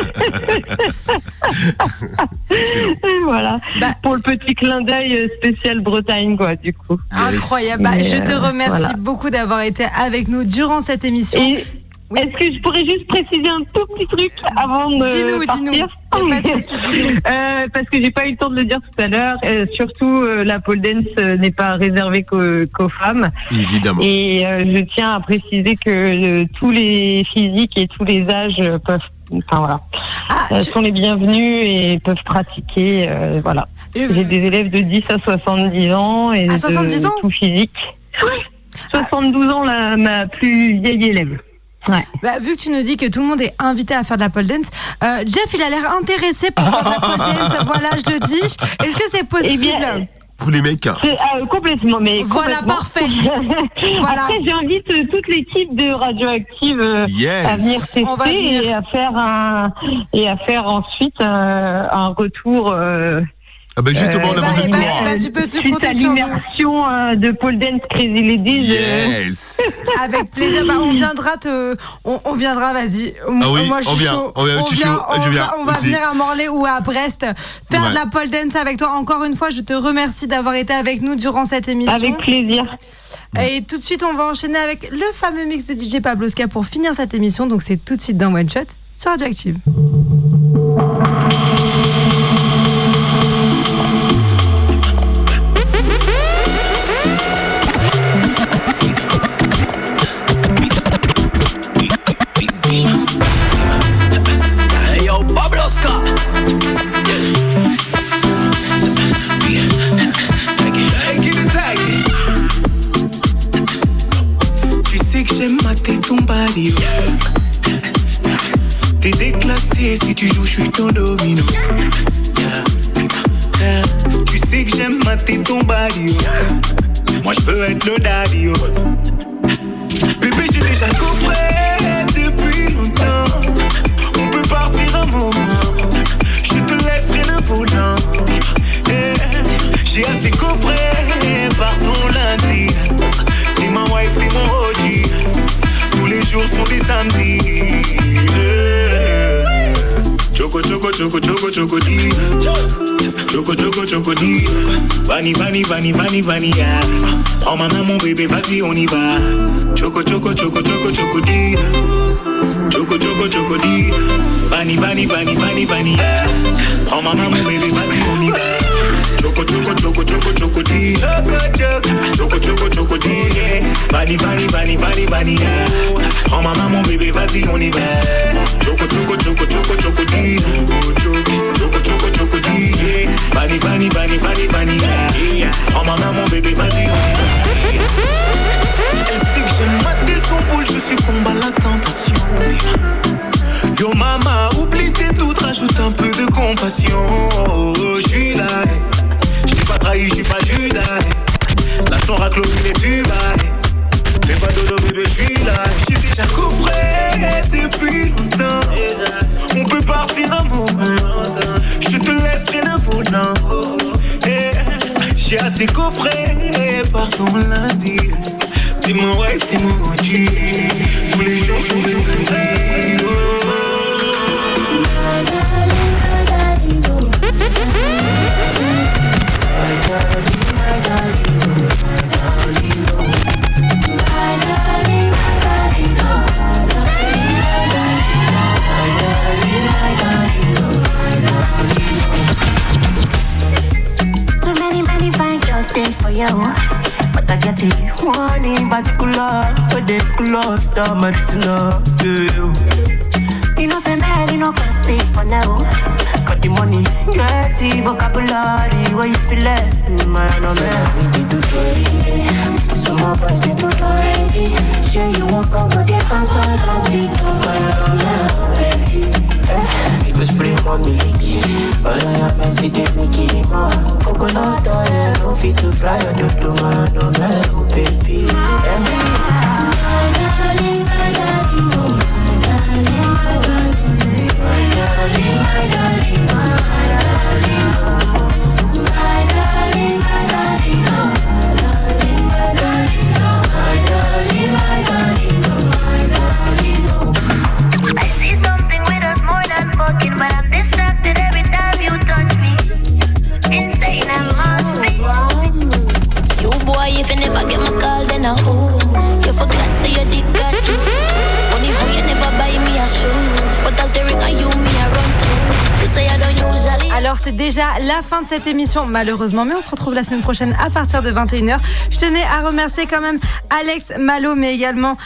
Speaker 6: Voilà.
Speaker 1: Bah.
Speaker 6: pour le petit clin d'œil euh, spécial Bretagne, quoi, du coup.
Speaker 1: Incroyable. Bah, je te
Speaker 6: euh,
Speaker 1: remercie
Speaker 6: voilà.
Speaker 1: beaucoup d'avoir été avec nous durant cette émission.
Speaker 6: Et est-ce que je pourrais juste préciser un tout petit truc avant de
Speaker 1: Dis-nous,
Speaker 6: partir
Speaker 1: dis-nous. De.
Speaker 6: Euh, Parce que j'ai pas eu le temps de le dire tout à l'heure. Euh, surtout, euh, la pole dance euh, n'est pas réservée qu'aux qu'aux femmes.
Speaker 2: Évidemment.
Speaker 6: Et euh, je tiens à préciser que euh, tous les physiques et tous les âges peuvent, enfin voilà,
Speaker 1: Ah,
Speaker 6: euh,
Speaker 1: tu-
Speaker 6: sont les bienvenus et peuvent pratiquer. euh, voilà. J'ai des élèves de 10 à 70 ans et
Speaker 1: À
Speaker 6: de
Speaker 1: 70 ans
Speaker 6: tout physique. Ouais. 72 ans, la, ma plus vieille élève. Ouais.
Speaker 1: Bah, vu que tu nous dis que tout le monde est invité à faire de la pole dance, euh, Jeff il a l'air intéressé pour faire de la pole dance. Voilà, je le dis. Est-ce que c'est possible
Speaker 6: Eh bien,
Speaker 2: Pour les mecs.
Speaker 6: C'est, euh, complètement, mais
Speaker 1: Voilà,
Speaker 6: complètement.
Speaker 1: parfait. Voilà.
Speaker 6: Après, j'invite euh, toute l'équipe de Radioactive euh,
Speaker 2: Yes.
Speaker 6: à venir tester
Speaker 1: On va venir.
Speaker 6: et à faire un et à faire ensuite euh, un retour. Euh,
Speaker 2: Ah ben justement,
Speaker 6: euh,
Speaker 2: on a
Speaker 1: bah,
Speaker 2: besoin
Speaker 1: eh
Speaker 2: de
Speaker 1: bah,
Speaker 2: nous.
Speaker 1: eh bah, tu peux te
Speaker 6: suite
Speaker 1: compter sur
Speaker 6: l'immersion euh, de Paul Dance Crazy Ladies. euh,
Speaker 2: Yes.
Speaker 1: Avec plaisir. Bah, on viendra te, on, on viendra, vas-y.
Speaker 2: Ah oui,
Speaker 1: Moi, je
Speaker 2: on
Speaker 1: suis
Speaker 2: vient,
Speaker 1: chaud.
Speaker 2: on vient, tu es
Speaker 1: vient,
Speaker 2: chaud,
Speaker 1: on
Speaker 2: viens
Speaker 1: va- on venir à Morlaix ou à Brest faire
Speaker 2: Ouais.
Speaker 1: de la pole dance avec toi. Encore une fois, je te remercie d'avoir été avec nous durant cette émission.
Speaker 6: avec plaisir.
Speaker 1: Et tout de suite, on va enchaîner avec le fameux mix de DJ Pabloska pour finir cette émission. Donc, c'est tout de suite dans One Shot sur Radioactive.
Speaker 8: Hey T'es déclassé si tu joues, je suis ton domino. Tu sais que j'aime mater ton oh. Moi je veux être le daddy. oh. Bébé, j'ai déjà coffré depuis longtemps. On peut partir un moment. Je te laisserai le volant. J'ai assez coffré par ton lundi. T'es ma wife, t'es mon OG. Les jours sont des samedis. Eh. Choco, choco, choco, choco, choco, di. Choco, choco, choco, di. Vanny, vanny, vanny, vanny, vanny, yeah. Prends ma main, mon bébé, vas-y, on y va. Choco, choco, choco, choco, choco, di. Choco, choco, choco, di. Vanny, vanny, vanny, vanny, vanny, yeah. Prends ma main, mon bébé, vas-y, on y va. Choco, choco, choco, choco, choco, di. Choco, choco, choco, di. yeah. Vanny, vanny, vanny, vanny, vanny, yeah. Prends ma main, mon bébé, vas-y, on y va. Choco, choco, choco, choco, choco, di. Choco, choco, choco, di. yeah. Vanny, vanny, vanny, vanny,
Speaker 1: fin de cette émission malheureusement mais on se retrouve la semaine prochaine à partir de 21h. Je tenais à remercier quand même Alex Malo mais également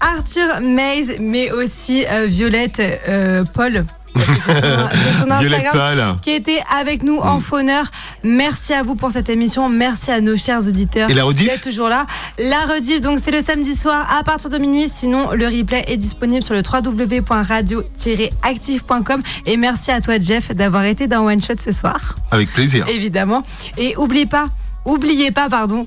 Speaker 1: Arthur Mays mais aussi euh, Violette euh, Paul. Son- Instagram qui était avec nous en fauneur. Merci à vous pour cette émission. Merci à nos chers auditeurs.
Speaker 2: Et la rediff
Speaker 1: toujours là. La rediff, donc c'est le samedi soir à partir de minuit. Sinon, le replay est disponible sur le www.radio-active.com. Et merci à toi, Jeff, d'avoir été dans One Shot ce soir.
Speaker 2: Avec plaisir.
Speaker 1: Évidemment. Et oubliez pas, oubliez pas, pardon,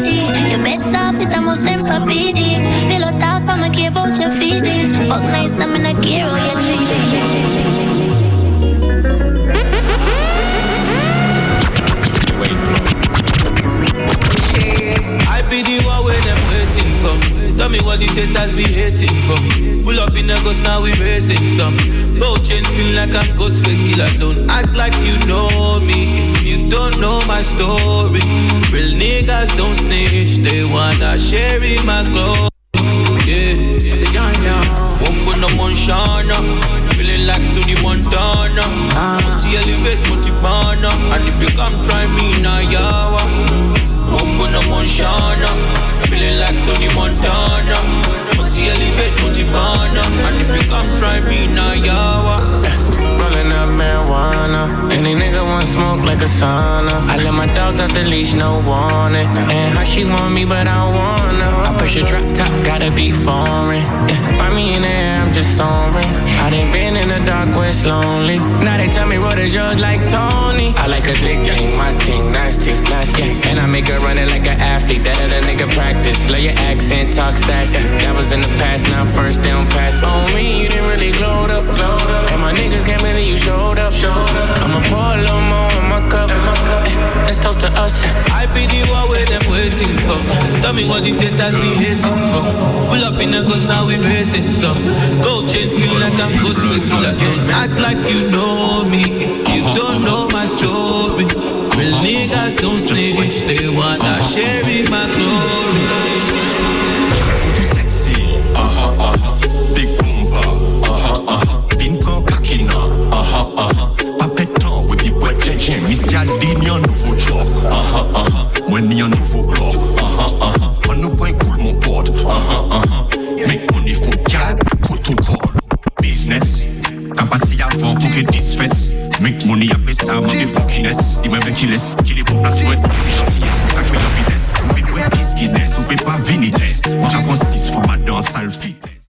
Speaker 17: needy? Bed's soft, it almost temper pity. Pillow talk, I'ma care about your. Fuck nice, I'm in a oh yeah,
Speaker 18: I be the one where them waiting for. Tell me what these haters be hating for. Pull up in the ghost, now we racing stuff. Both chains feel like I'm ghost fake killer. Don't act like you know me if you don't know my story. Real niggas don't snitch, they wanna share in my glory. Yeah, say yeah, yeah. One go no Monshana, feeling like Tony Montana. Ah. Multi elevate, multi banner, and if you come try me now, yawa. One go no Monshana, feeling like Tony Montana. Multi elevate, multi banner, and if you come try me now, yawa.
Speaker 19: Rolling up marijuana. Any nigga want smoke like a sauna. I let my dogs out the leash, no warning. And how she want me, but I don't wanna. I push a drop top, gotta be foreign. Yeah, find me in the air, I'm just soaring. I done been in the dark where it's lonely. Now they tell me what is yours like Tony. I like a thick game, my thing nasty, nasty. And I make her run it like an athlete. That other nigga practice. Lay your accent, talk sassy. That was in the past, now first down pass. On me, you didn't really glow up, glowed up. And my niggas can't believe you showed up, showed up. I'ma pour a little more in my cup. Eh, Let's toast to us.
Speaker 18: I be the one where them waiting for. Tell me what the haters be hating for. Pull up in the ghost, now we racing stuff. Go chain, feel like I'm ghost fake killer. Don't act like you know me if you don't know my story. Real niggas don't snitch, they wanna share in my glory.
Speaker 20: Mwen ni an nouvo club. Aha, aha, an nou pwen cool mon pot. Aha, aha, make money for gal, protocol. Business, kapasi avan pou ke disfes. Make money apre sa, man ge fuckiness. Di men ve ki les, ki li pou plas wet